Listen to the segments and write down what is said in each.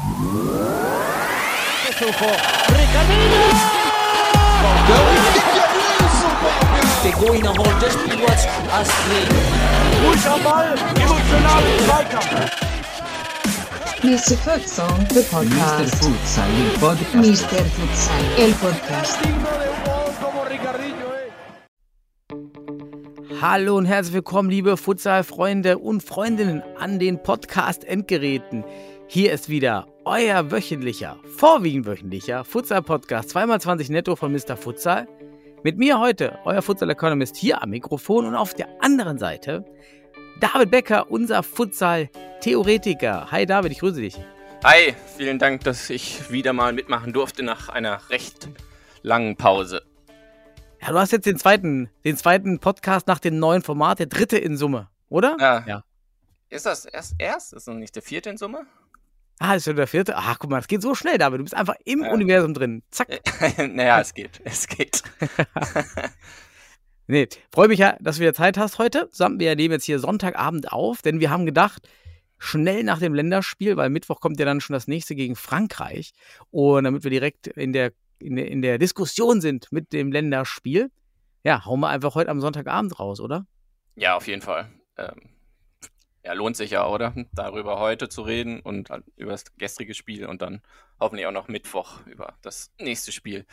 Das. Mr. Futsal, the Mr. podcast. Futsal, il podcast. Mr. Futsal, el podcast. Hallo und herzlich willkommen, liebe Futsal-Freunde und Freundinnen an den Podcast-Endgeräten. Hier ist wieder euer wöchentlicher, vorwiegend wöchentlicher Futsal-Podcast 2x20 netto von Mr. Futsal. Mit mir heute, euer Futsal-Economist hier am Mikrofon und auf der anderen Seite David Becker, unser Futsal-Theoretiker. Hi David, ich grüße dich. Hi, vielen Dank, dass ich wieder mal mitmachen durfte nach einer recht langen Pause. Ja, du hast jetzt den zweiten, den zweiten Podcast nach dem neuen Format, der dritte in Summe, oder? Ja. Ja. Ist das erst erst? Ist noch nicht der vierte in Summe? Ah, ist schon der vierte. Ach, guck mal, das geht so schnell, David. Du bist einfach im Ja. Universum drin. Zack. naja, es geht. Es geht. Nee, freue mich ja, dass du wieder Zeit hast heute. Wir nehmen jetzt hier Sonntagabend auf, denn wir haben gedacht, schnell nach dem Länderspiel, weil Mittwoch kommt ja dann schon das nächste gegen Frankreich. Und damit wir direkt in der, in der, in der Diskussion sind mit dem Länderspiel, ja, hauen wir einfach heute am Sonntagabend raus, oder? ja, auf jeden Fall. Ähm, ja, lohnt sich ja, oder? Darüber heute zu reden und über das gestrige Spiel und dann hoffentlich auch noch Mittwoch über das nächste Spiel.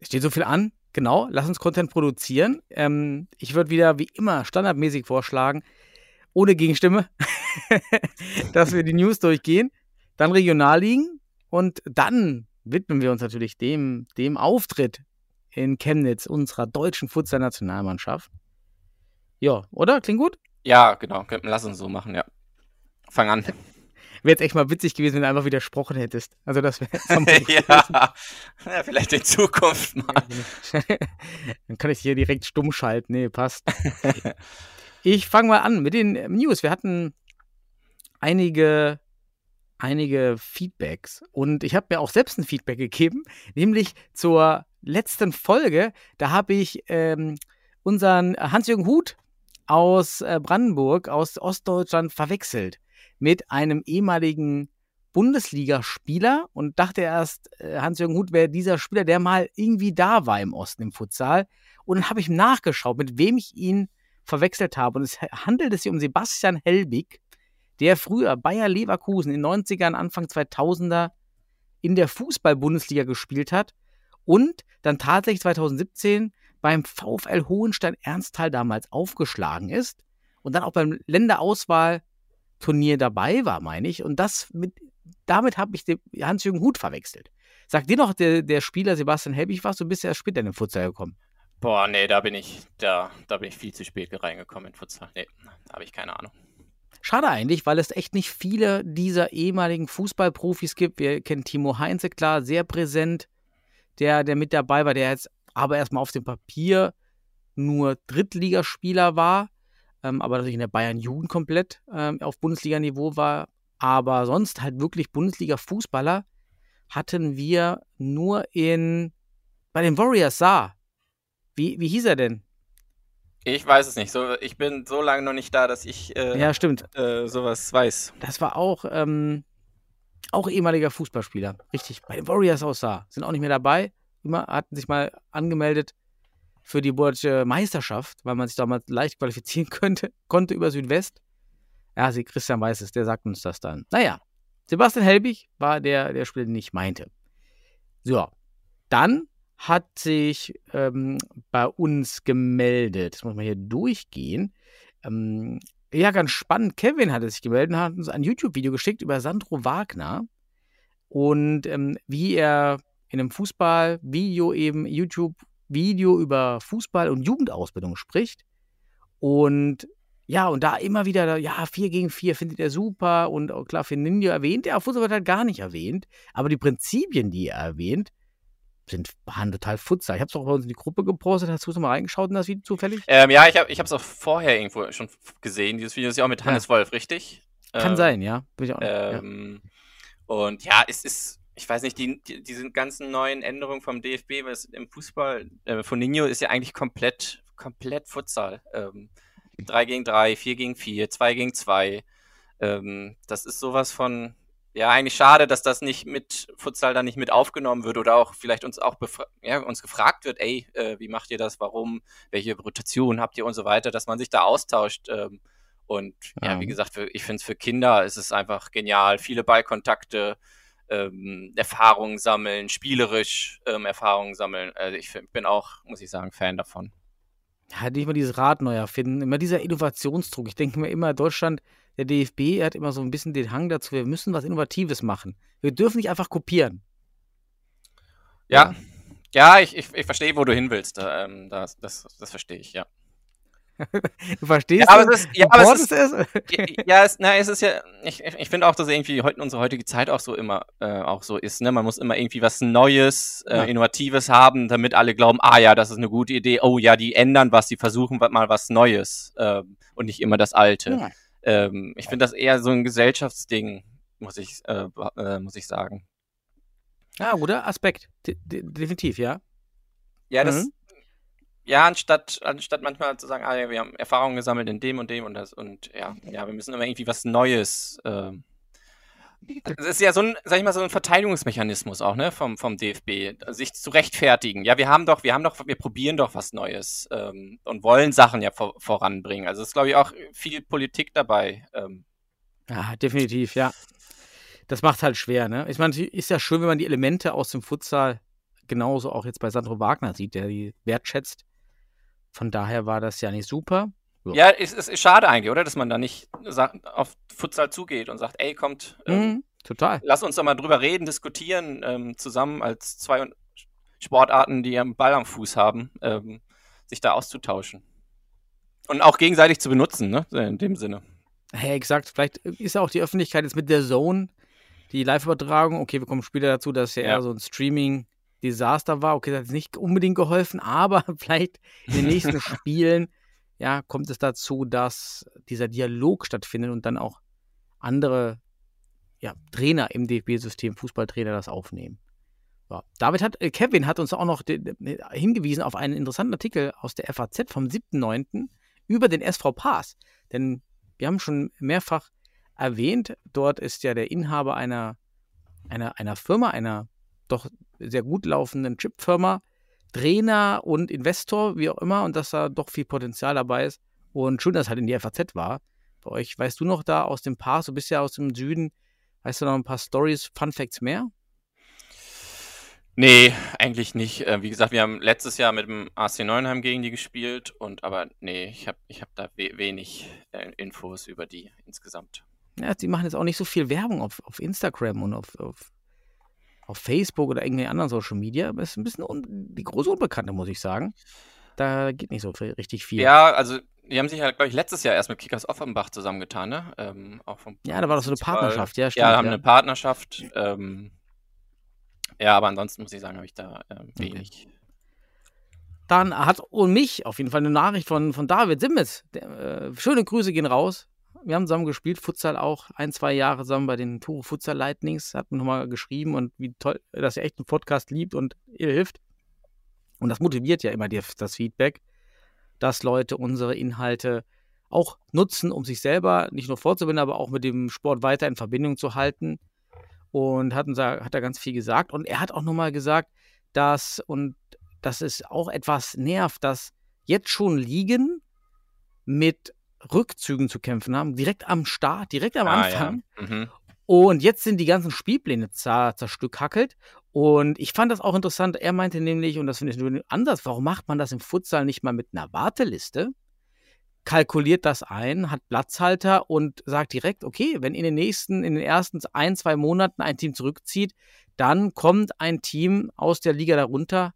Steht so viel an. Genau, lass uns Content produzieren. Ähm, ich würde wieder wie immer standardmäßig vorschlagen, ohne Gegenstimme, dass wir die News durchgehen, dann Regionalligen und dann widmen wir uns natürlich dem, dem Auftritt in Chemnitz unserer deutschen Futsal-Nationalmannschaft. Ja, oder? Klingt gut? Ja, genau. Könnten- Lass uns so machen, ja. Fang an. Wäre jetzt echt mal witzig gewesen, wenn du einfach widersprochen hättest. Also das wäre ja. ja, vielleicht in Zukunft mal. Dann kann ich hier direkt stumm schalten. Nee, passt. Ich fange mal an mit den News. Wir hatten einige, einige Feedbacks und ich habe mir auch selbst ein Feedback gegeben, nämlich zur letzten Folge. Da habe ich ähm, unseren Hans-Jürgen Huth aus äh, Brandenburg, aus Ostdeutschland verwechselt mit einem ehemaligen Bundesligaspieler und dachte erst, äh, Hans-Jürgen Huth wäre dieser Spieler, der mal irgendwie da war im Osten im Futsal. Und dann habe ich nachgeschaut, mit wem ich ihn verwechselt habe. Und es handelt sich um Sebastian Helbig, der früher Bayer Leverkusen in den 90ern, Anfang 2000er in der Fußball-Bundesliga gespielt hat und dann tatsächlich 2017 beim VfL Hohenstein Ernsthal damals aufgeschlagen ist und dann auch beim Länderauswahlturnier dabei war, meine ich. Und das mit, damit habe ich Hans-Jürgen Huth verwechselt. Sagt dir noch der, der Spieler Sebastian Helbig was? Du bist ja erst später in den Futsal gekommen. Boah, nee, da bin ich, da, da bin ich viel zu spät reingekommen in Futsal. Nee, da habe ich keine Ahnung. Schade eigentlich, weil es echt nicht viele dieser ehemaligen Fußballprofis gibt. Wir kennen Timo Heinze, klar, sehr präsent, der, der mit dabei war, der jetzt aber erstmal auf dem Papier nur Drittligaspieler war, ähm, aber natürlich in der Bayern Jugend komplett ähm, auf Bundesliga-Niveau war. Aber sonst halt wirklich Bundesliga-Fußballer hatten wir nur in bei den Warriors Saar. Wie, wie hieß er denn? Ich weiß es nicht. So, ich bin so lange noch nicht da, dass ich äh, Ja, stimmt. äh, sowas weiß. Das war auch, ähm, auch ehemaliger Fußballspieler. Richtig, bei den Warriors aus Saar. Sind auch nicht mehr dabei. Immer hatten sich mal angemeldet für die deutsche Meisterschaft, weil man sich damals leicht qualifizieren könnte, konnte über Südwest. Ja, sie Christian weiß es, der sagt uns das dann. Naja, Sebastian Helbig war der, der Spieler, den ich meinte. So, dann hat sich ähm, bei uns gemeldet, das muss man hier durchgehen, ähm, ja, ganz spannend. Kevin hatte sich gemeldet und hat uns ein YouTube-Video geschickt über Sandro Wagner und ähm, wie er in einem Fußball-Video eben YouTube-Video über Fußball und Jugendausbildung spricht. Und ja, und da immer wieder, ja, 4 gegen 4 findet er super und auch klar, Ninja erwähnt er, Fußball wird halt gar nicht erwähnt. Aber die Prinzipien, die er erwähnt, sind waren total Futsal. Ich habe es auch bei uns in die Gruppe gepostet. Hast du es mal reingeschaut in das Video zufällig? Ähm, ja, ich habe ich es auch vorher irgendwo schon gesehen. Dieses Video ist ja auch mit Ja. Hannes Wolf, richtig? Kann Ähm, sein, ja. Auch, ja. Ähm, Und ja, es ist, ich weiß nicht, die, die, diese ganzen neuen Änderungen vom DFB was im Fußball äh, von Nino ist ja eigentlich komplett, komplett Futsal. Ähm, 3 gegen 3, 4 gegen 4, 2 gegen 2. Ähm, das ist sowas von, ja, eigentlich schade, dass das nicht mit Futsal dann nicht mit aufgenommen wird oder auch vielleicht uns auch ja, uns gefragt wird, ey, äh, wie macht ihr das, warum, welche Rotation habt ihr und so weiter, dass man sich da austauscht. Ähm, und ja, ja wie gesagt, für, ich finde es für Kinder ist es einfach genial. Viele Ballkontakte, ähm, Erfahrungen sammeln, spielerisch ähm, Erfahrungen sammeln. Also ich bin auch, muss ich sagen, Fan davon. Ja, nicht mal dieses Rad neu erfinden, immer dieser Innovationsdruck. Ich denke mir immer, Deutschland der DFB hat immer so ein bisschen den Hang dazu, wir müssen was Innovatives machen. Wir dürfen nicht einfach kopieren. Ja, ja, ich, ich, ich verstehe, wo du hin willst. Ähm, das, das, das verstehe ich, ja. du verstehst, ja, aber es ist, ja, aber es ist, es? ja, es, na, es ist ja, ich, ich finde auch, dass irgendwie heute unsere heutige Zeit auch so immer äh, auch so ist. Ne? Man muss immer irgendwie was Neues, äh, ja. Innovatives haben, damit alle glauben, ah ja, das ist eine gute Idee. Oh ja, die ändern was, die versuchen mal was Neues äh, und nicht immer das Alte. Ähm, ich finde das eher so ein Gesellschaftsding, muss ich, äh, äh, muss ich sagen. Ah, guter Aspekt. De de definitiv, ja. Ja, das. Mhm. Ja, anstatt, anstatt manchmal zu sagen, ah, ja, wir haben Erfahrungen gesammelt in dem und dem und das und ja, ja, wir müssen immer irgendwie was Neues äh, das ist ja so ein, sag ich mal, so ein Verteidigungsmechanismus auch, ne, vom, vom DFB, sich zu rechtfertigen. Ja, wir haben doch, wir haben doch, wir probieren doch was Neues ähm, und wollen Sachen ja vor, voranbringen. Also ist, glaube ich, auch viel Politik dabei. Ähm. Ja, definitiv, ja. Das macht halt schwer, ne? Ich meine, ist ja schön, wenn man die Elemente aus dem Futsal genauso auch jetzt bei Sandro Wagner sieht, der die wertschätzt. Von daher war das ja nicht super. Ja, ja es, es, ist schade eigentlich, oder? Dass man da nicht auf Futsal zugeht und sagt, ey, kommt, ähm, mhm, total. lass uns doch mal drüber reden, diskutieren, ähm, zusammen als zwei Sportarten, die einen Ball am Fuß haben, ähm, sich da auszutauschen. Und auch gegenseitig zu benutzen, ne? In dem Sinne. Hey, exakt. Vielleicht ist auch die Öffentlichkeit jetzt mit der Zone, die Live-Übertragung, okay, wir kommen später dazu, dass ja, ja. eher so ein Streaming-Desaster war. Okay, das hat nicht unbedingt geholfen, aber vielleicht in den nächsten Spielen ja, kommt es dazu, dass dieser Dialog stattfindet und dann auch andere ja, Trainer im DFB-System, Fußballtrainer, das aufnehmen. Ja. David hat, äh, Kevin hat uns auch noch hingewiesen auf einen interessanten Artikel aus der FAZ vom 7.9. über den SV Pass. Denn wir haben schon mehrfach erwähnt, dort ist ja der Inhaber einer, einer, einer Firma, einer doch sehr gut laufenden Chipfirma, Trainer und Investor, wie auch immer, und dass da doch viel Potenzial dabei ist. Und schön, dass halt in die FAZ war. Bei euch, weißt du noch da aus dem Pass, du bist ja aus dem Süden, weißt du noch ein paar Stories, Fun Facts mehr? Nee, eigentlich nicht. Äh, wie gesagt, wir haben letztes Jahr mit dem AC Neuenheim gegen die gespielt und aber nee, ich habe ich hab da we wenig äh, Infos über die insgesamt. Ja, die machen jetzt auch nicht so viel Werbung auf, auf Instagram und auf, auf auf Facebook oder irgendeinen anderen Social Media, aber es ist ein bisschen die große Unbekannte, muss ich sagen. Da geht nicht so viel, richtig viel. Ja, also die haben sich ja, glaube ich, letztes Jahr erst mit Kickers Offenbach zusammengetan, ne? Ähm, auch vom ja, da war doch so eine Partnerschaft, ja, stimmt. Ja, haben ja. eine Partnerschaft. Ähm, ja, aber ansonsten muss ich sagen, habe ich da äh, wenig. Okay. Dann hat und mich auf jeden Fall eine Nachricht von, von David Simmes. Der, äh, schöne Grüße gehen raus wir haben zusammen gespielt, Futsal auch ein, zwei Jahre zusammen bei den Turo Futsal Lightnings, hat mir nochmal geschrieben und wie toll, dass er echt einen Podcast liebt und ihr hilft. Und das motiviert ja immer das Feedback, dass Leute unsere Inhalte auch nutzen, um sich selber nicht nur fortzubilden, aber auch mit dem Sport weiter in Verbindung zu halten. Und hat, hat er ganz viel gesagt. Und er hat auch nochmal gesagt, dass, und dass es auch etwas nervt, dass jetzt schon Ligen mit Rückzügen zu kämpfen haben, direkt am Start, direkt am ah, Anfang. Ja. Mhm. Und jetzt sind die ganzen Spielpläne zerstückhackelt. Und ich fand das auch interessant. Er meinte nämlich, und das finde ich nur anders, warum macht man das im Futsal nicht mal mit einer Warteliste? Kalkuliert das ein, hat Platzhalter und sagt direkt, okay, wenn in den nächsten, in den ersten ein, zwei Monaten ein Team zurückzieht, dann kommt ein Team aus der Liga darunter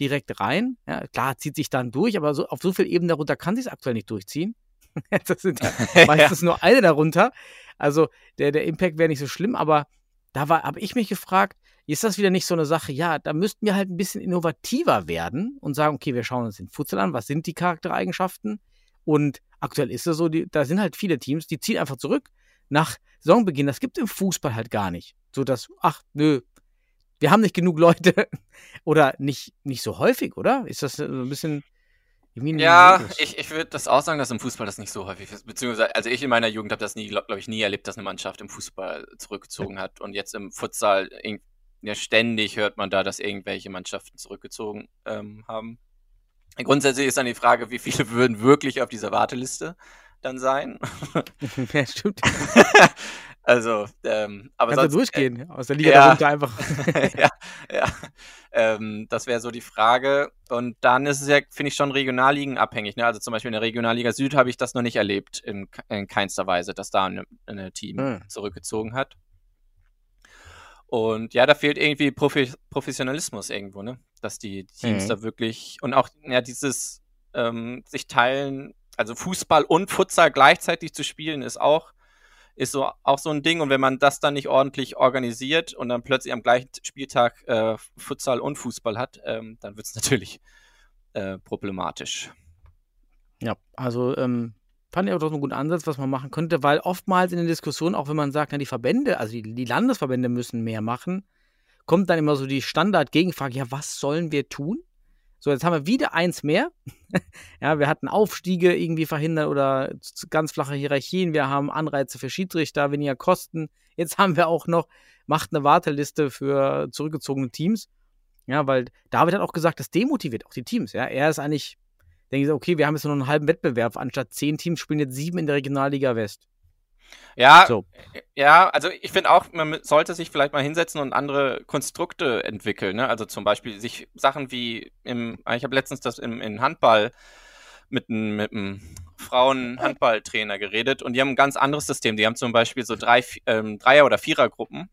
direkt rein. Ja, klar, zieht sich dann durch, aber so, auf so viel Ebene darunter kann sich es aktuell nicht durchziehen. das sind ja meistens nur eine darunter. Also der, der Impact wäre nicht so schlimm, aber da habe ich mich gefragt, ist das wieder nicht so eine Sache, ja, da müssten wir halt ein bisschen innovativer werden und sagen, okay, wir schauen uns den Futsal an, was sind die Charaktereigenschaften? Und aktuell ist es so, die, da sind halt viele Teams, die ziehen einfach zurück nach Saisonbeginn. Das gibt im Fußball halt gar nicht. So dass, ach, nö, wir haben nicht genug Leute oder nicht, nicht so häufig, oder? Ist das so ein bisschen Ja, ich, ich würde das auch sagen, dass im Fußball das nicht so häufig ist. Beziehungsweise, also ich in meiner Jugend habe das nie, glaube ich, nie erlebt, dass eine Mannschaft im Fußball zurückgezogen hat. Und jetzt im Futsal, ja, ständig hört man da, dass irgendwelche Mannschaften zurückgezogen ähm, haben. Grundsätzlich ist dann die Frage, wie viele würden wirklich auf dieser Warteliste dann sein? ja, stimmt. also, ähm, aber Kannst du sonst, äh, durchgehen. Aus der Liga ja. darunter einfach. ja, ja. Ähm, das wäre so die Frage. Und dann ist es ja, finde ich, schon Regionalligen abhängig. Ne? Also zum Beispiel in der Regionalliga Süd habe ich das noch nicht erlebt, in, in keinster Weise, dass da ein eine Team Hm. zurückgezogen hat. Und ja, da fehlt irgendwie Profi Professionalismus irgendwo, ne? Dass die Teams Mhm. da wirklich und auch ja, dieses ähm, sich teilen, also Fußball und Futsal gleichzeitig zu spielen, ist auch ist so auch so ein Ding. Und wenn man das dann nicht ordentlich organisiert und dann plötzlich am gleichen Spieltag äh, Futsal und Fußball hat, ähm, dann wird es natürlich äh, problematisch. Ja, also ähm, fand ich auch doch einen guten Ansatz, was man machen könnte, weil oftmals in den Diskussionen, auch wenn man sagt, na, die Verbände, also die, die Landesverbände müssen mehr machen, kommt dann immer so die Standard-Gegenfrage, ja, was sollen wir tun? So, jetzt haben wir wieder eins mehr. ja, wir hatten Aufstiege irgendwie verhindert oder ganz flache Hierarchien. Wir haben Anreize für Schiedsrichter, weniger Kosten. Jetzt haben wir auch noch, macht eine Warteliste für zurückgezogene Teams. Ja, weil David hat auch gesagt, das demotiviert auch die Teams. Ja, er ist eigentlich denke ich okay, wir haben jetzt nur einen halben Wettbewerb. Anstatt zehn Teams spielen jetzt sieben in der Regionalliga West. Ja, So. ja, also ich finde auch, man sollte sich vielleicht mal hinsetzen und andere Konstrukte entwickeln. Ne? Also zum Beispiel sich Sachen wie im, ich habe letztens das im, in Handball mit einem mit einem Frauen-Handballtrainer geredet und die haben ein ganz anderes System. Die haben zum Beispiel so drei, ähm, Dreier- oder Vierergruppen.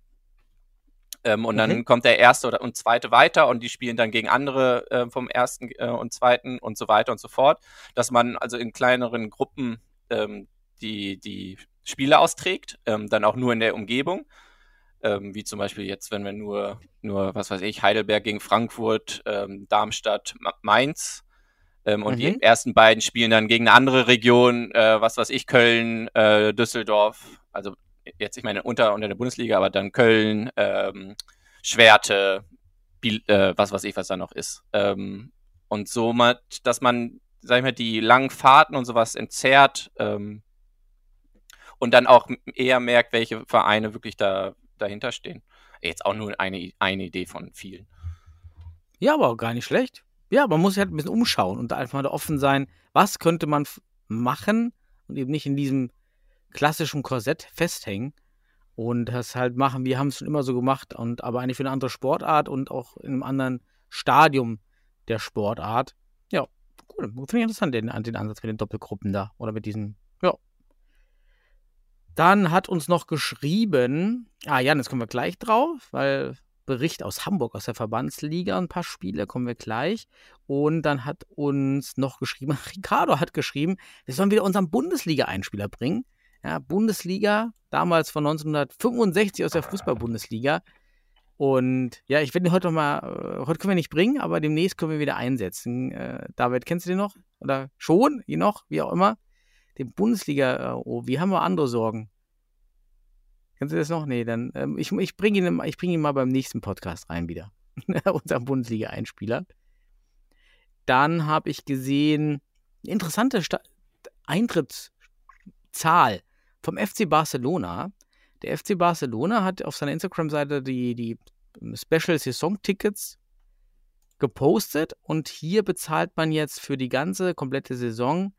Ähm, und dann Mhm. kommt der erste oder und zweite weiter und die spielen dann gegen andere äh, vom ersten äh, und zweiten und so weiter und so fort. Dass man also in kleineren Gruppen ähm, die, die Spiele austrägt, ähm, dann auch nur in der Umgebung. Ähm, wie zum Beispiel jetzt, wenn wir nur, nur, was weiß ich, Heidelberg gegen Frankfurt, ähm, Darmstadt, Ma- Mainz. Ähm, und Mhm. die ersten beiden spielen dann gegen eine andere Region, äh, was weiß ich, Köln, äh, Düsseldorf. Also jetzt, ich meine, unter, unter der Bundesliga, aber dann Köln, ähm, Schwerte, Biel, äh, was weiß ich, was da noch ist. Ähm, und so, dass man, sag ich mal, die langen Fahrten und sowas entzerrt ähm, und dann auch eher merkt, welche Vereine wirklich da dahinter stehen. Jetzt auch nur eine, eine Idee von vielen. Ja, aber auch gar nicht schlecht. Ja, man muss sich halt ein bisschen umschauen und einfach mal offen sein, was könnte man machen und eben nicht in diesem klassischen Korsett festhängen und das halt machen, wir haben es schon immer so gemacht und aber eigentlich für eine andere Sportart und auch in einem anderen Stadium der Sportart. Ja, cool. Finde ich interessant, den, den Ansatz mit den Doppelgruppen da oder mit diesen, ja. Dann hat uns noch geschrieben, ah Jan, jetzt kommen wir gleich drauf, weil Bericht aus Hamburg, aus der Verbandsliga, ein paar Spiele, kommen wir gleich. Und dann hat uns noch geschrieben, Ricardo hat geschrieben, wir sollen wieder unseren Bundesliga-Einspieler bringen. Ja, Bundesliga, damals von 1965 aus der Fußball-Bundesliga. Und ja, ich werde den heute noch mal, äh, heute können wir nicht bringen, aber demnächst können wir wieder einsetzen. Äh, David, kennst du den noch? Oder schon? Je noch? Wie auch immer. Den Bundesliga, äh, oh, wir haben wir andere Sorgen. Kennst du das noch? Nee, dann ähm, ich, ich bringe ihn, bring ihn mal beim nächsten Podcast rein wieder. Unser Bundesliga-Einspieler. Dann habe ich gesehen, eine interessante Sta Eintrittszahl vom FC Barcelona. Der FC Barcelona hat auf seiner Instagram-Seite die, die Special-Saison-Tickets gepostet und hier bezahlt man jetzt für die ganze komplette Saison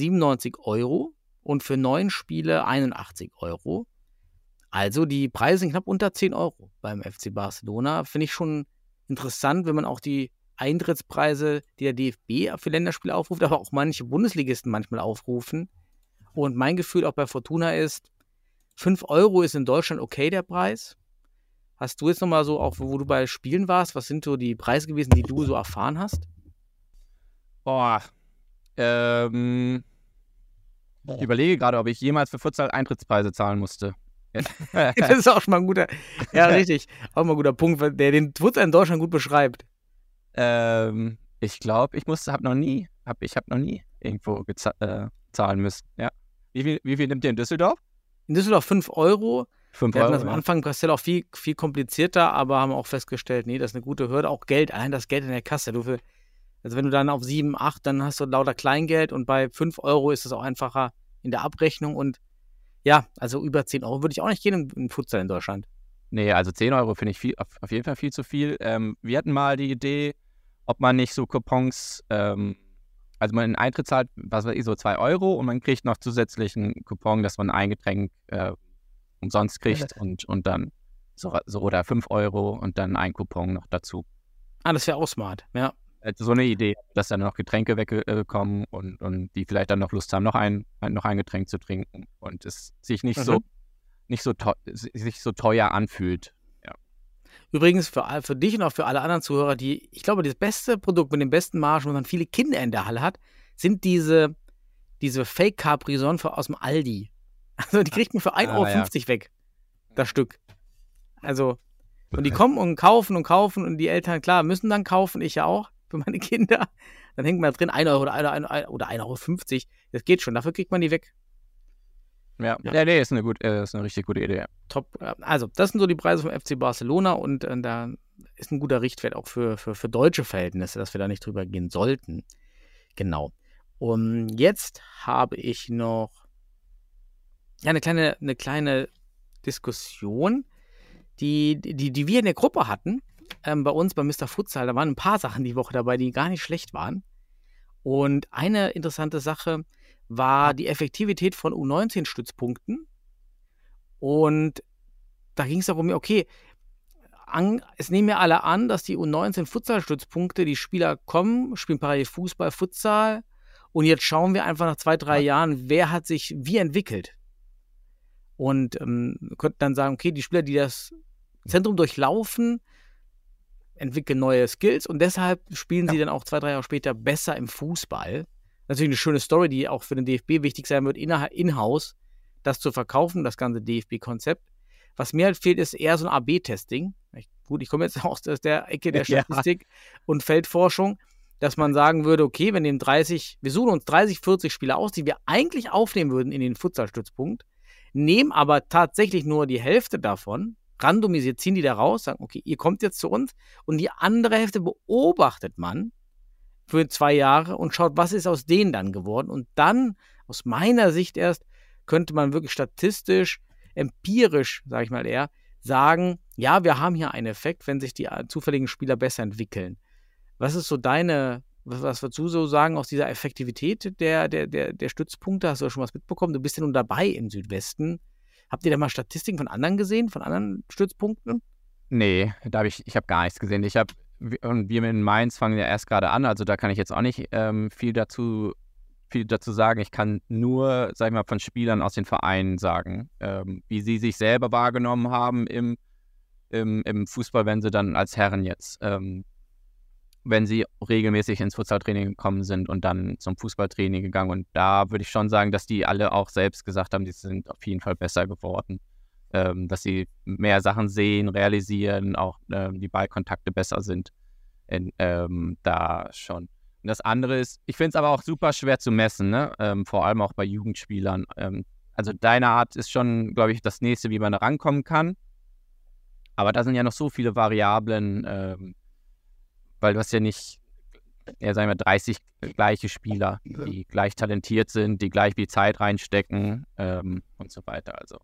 97 Euro und für neun Spiele 81 Euro. Also die Preise sind knapp unter 10 Euro beim FC Barcelona. Finde ich schon interessant, wenn man auch die Eintrittspreise, die der DFB für Länderspiele aufruft, aber auch manche Bundesligisten manchmal aufrufen. Und mein Gefühl auch bei Fortuna ist, 5 Euro ist in Deutschland okay der Preis. Hast du jetzt nochmal so, auch wo du bei Spielen warst, was sind so die Preise gewesen, die du so erfahren hast? Boah. Ähm, ich überlege gerade, ob ich jemals für Futsal Eintrittspreise zahlen musste. Das ist auch schon mal ein guter, ja richtig, auch mal ein guter Punkt, der den Futsal in Deutschland gut beschreibt. ähm, ich glaube, ich musste, hab noch nie, hab, ich habe noch nie irgendwo äh, zahlen müssen. Ja. Wie viel, wie viel nimmt ihr in Düsseldorf? In Düsseldorf 5 Euro. 5 Wir hatten das am ja. Anfang Castell auch viel, viel komplizierter, aber haben auch festgestellt, nee, das ist eine gute Hürde. Auch Geld, allein das Geld in der Kasse. Du für, Also wenn du dann auf 7, 8, dann hast du lauter Kleingeld und bei 5 Euro ist es auch einfacher in der Abrechnung und ja, also über 10 Euro würde ich auch nicht gehen im, Futsal in Deutschland. Nee, also 10 Euro finde ich viel, auf, jeden Fall viel zu viel. Ähm, wir hatten mal die Idee, ob man nicht so Coupons, ähm, also man einen Eintritt zahlt, was weiß ich, so 2 Euro und man kriegt noch zusätzlichen Coupon, dass man ein Getränk äh, umsonst kriegt und, und dann so, so oder 5 Euro und dann ein Coupon noch dazu. Ah, das wäre auch smart, ja. Also so eine Idee, dass dann noch Getränke wegkommen und, und die vielleicht dann noch Lust haben, noch ein, noch ein Getränk zu trinken und es sich nicht so Mhm. nicht so sich so teuer anfühlt. Übrigens für, für dich und auch für alle anderen Zuhörer, die, ich glaube, das beste Produkt mit den besten Margen, wenn man viele Kinder in der Halle hat, sind diese, diese Fake Capri Sonne aus dem Aldi. Also die kriegt man für 1,50 Ah, Euro ja. weg. Das Stück. Also, und die kommen und kaufen und kaufen und die Eltern, klar, müssen dann kaufen, ich ja auch, für meine Kinder. Dann hängt man da drin 1 Euro oder 1 Euro, oder 1,50 Euro. Das geht schon, dafür kriegt man die weg. Ja, Ja. ja. nee, ist eine, gut, äh, ist eine richtig gute Idee. ja. Top. Also, das sind so die Preise vom FC Barcelona und äh, da ist ein guter Richtwert auch für, für, für deutsche Verhältnisse, dass wir da nicht drüber gehen sollten. Genau. Und jetzt habe ich noch ja, eine kleine, eine kleine Diskussion, die, die, die wir in der Gruppe hatten. Ähm, bei uns, bei Mr. Futsal, da waren ein paar Sachen die Woche dabei, die gar nicht schlecht waren. Und eine interessante Sache war die Effektivität von U19-Stützpunkten. Und da ging es darum, okay, an, es nehmen ja alle an, dass die U19-Futsal-Stützpunkte, die Spieler kommen, spielen parallel Fußball, Futsal. Und jetzt schauen wir einfach nach zwei, drei Jahren, wer hat sich wie entwickelt. Und ähm, könnten dann sagen, okay, die Spieler, die das Zentrum durchlaufen, entwickeln neue Skills und deshalb spielen sie dann auch zwei, drei Jahre später besser im Fußball. Natürlich eine schöne Story, die auch für den DFB wichtig sein wird, in-house das zu verkaufen, das ganze DFB-Konzept. Was mir halt fehlt, ist eher so ein AB-Testing. Gut, ich komme jetzt aus der- Ecke der Ja. Statistik und Feldforschung, dass man sagen würde, okay, wir nehmen 30, wir suchen uns 30, 40 Spieler aus, die wir eigentlich aufnehmen würden in den Futsalstützpunkt, nehmen aber tatsächlich nur die Hälfte davon, randomisiert, ziehen die da raus, sagen, okay, ihr kommt jetzt zu uns und die andere Hälfte beobachtet man für zwei Jahre und schaut, was ist aus denen dann geworden. Und dann, aus meiner Sicht erst, könnte man wirklich statistisch, empirisch, sage ich mal eher, sagen, ja, wir haben hier einen Effekt, wenn sich die äh, zufälligen Spieler besser entwickeln. Was ist so deine, was, was würdest du so sagen aus dieser Effektivität der, der, der, der Stützpunkte? Hast du da schon was mitbekommen? Du bist ja nun dabei im Südwesten. Habt ihr da mal Statistiken von anderen gesehen, von anderen Stützpunkten? Nee, da habe ich, ich habe gar nichts gesehen. Ich habe, und wir in Mainz fangen ja erst gerade an, also da kann ich jetzt auch nicht ähm, viel dazu viel dazu sagen. Ich kann nur, sag ich mal, von Spielern aus den Vereinen sagen, ähm, wie sie sich selber wahrgenommen haben im, im, im Fußball, wenn sie dann als Herren jetzt, ähm, wenn sie regelmäßig ins Futsaltraining gekommen sind und dann zum Fußballtraining gegangen. Und da würde ich schon sagen, dass die alle auch selbst gesagt haben, die sind auf jeden Fall besser geworden. Ähm, dass sie mehr Sachen sehen, realisieren, auch ähm, die Ballkontakte besser sind. In, ähm, da schon. Und das andere ist, ich finde es aber auch super schwer zu messen, ne? ähm, vor allem auch bei Jugendspielern. Ähm, also deine Art ist schon, glaube ich, das nächste, wie man da rankommen kann. Aber da sind ja noch so viele Variablen, ähm, weil du hast ja nicht, ja, sagen wir, 30 gleiche Spieler, die gleich talentiert sind, die gleich viel Zeit reinstecken ähm, und so weiter. Also.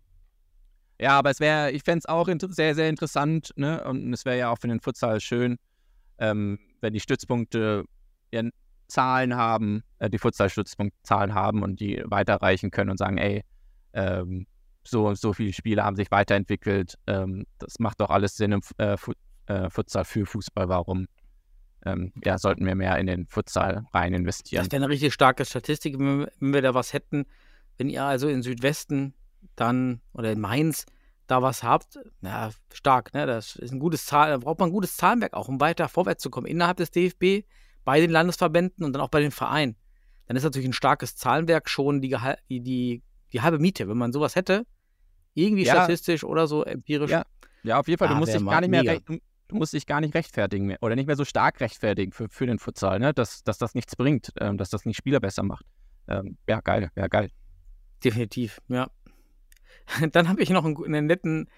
Ja, aber es wäre, ich fände es auch sehr, sehr interessant, ne? Und es wäre ja auch für den Futsal schön, ähm, wenn die Stützpunkte ja, Zahlen haben, äh, die Futsal-Stützpunktzahlen haben und die weiterreichen können und sagen, ey, ähm, so und so viele Spiele haben sich weiterentwickelt. Ähm, das macht doch alles Sinn im äh, äh, Futsal für Fußball. Warum ähm, ja, sollten wir mehr in den Futsal rein investieren? Das wäre eine richtig starke Statistik, wenn wir, da was hätten. Wenn ihr also in Südwesten dann oder in Mainz da was habt, na, stark, ne? Das ist ein gutes Zahl, da braucht man ein gutes Zahlenwerk auch, um weiter vorwärts zu kommen innerhalb des DFB, bei den Landesverbänden und dann auch bei den Vereinen. Dann ist natürlich ein starkes Zahlenwerk schon die, die, die, die halbe Miete, wenn man sowas hätte. Irgendwie Ja. statistisch oder so empirisch. Ja. Ja, auf jeden Fall. Ah, du musst dich gar nicht mehr recht, du, musst dich gar nicht rechtfertigen mehr oder nicht mehr so stark rechtfertigen für, für den Futsal, ne? dass, dass das nichts bringt, ähm, dass das nicht Spieler besser macht. Ähm, ja, geil, ja, geil. Definitiv, ja. Dann habe ich noch einen, einen netten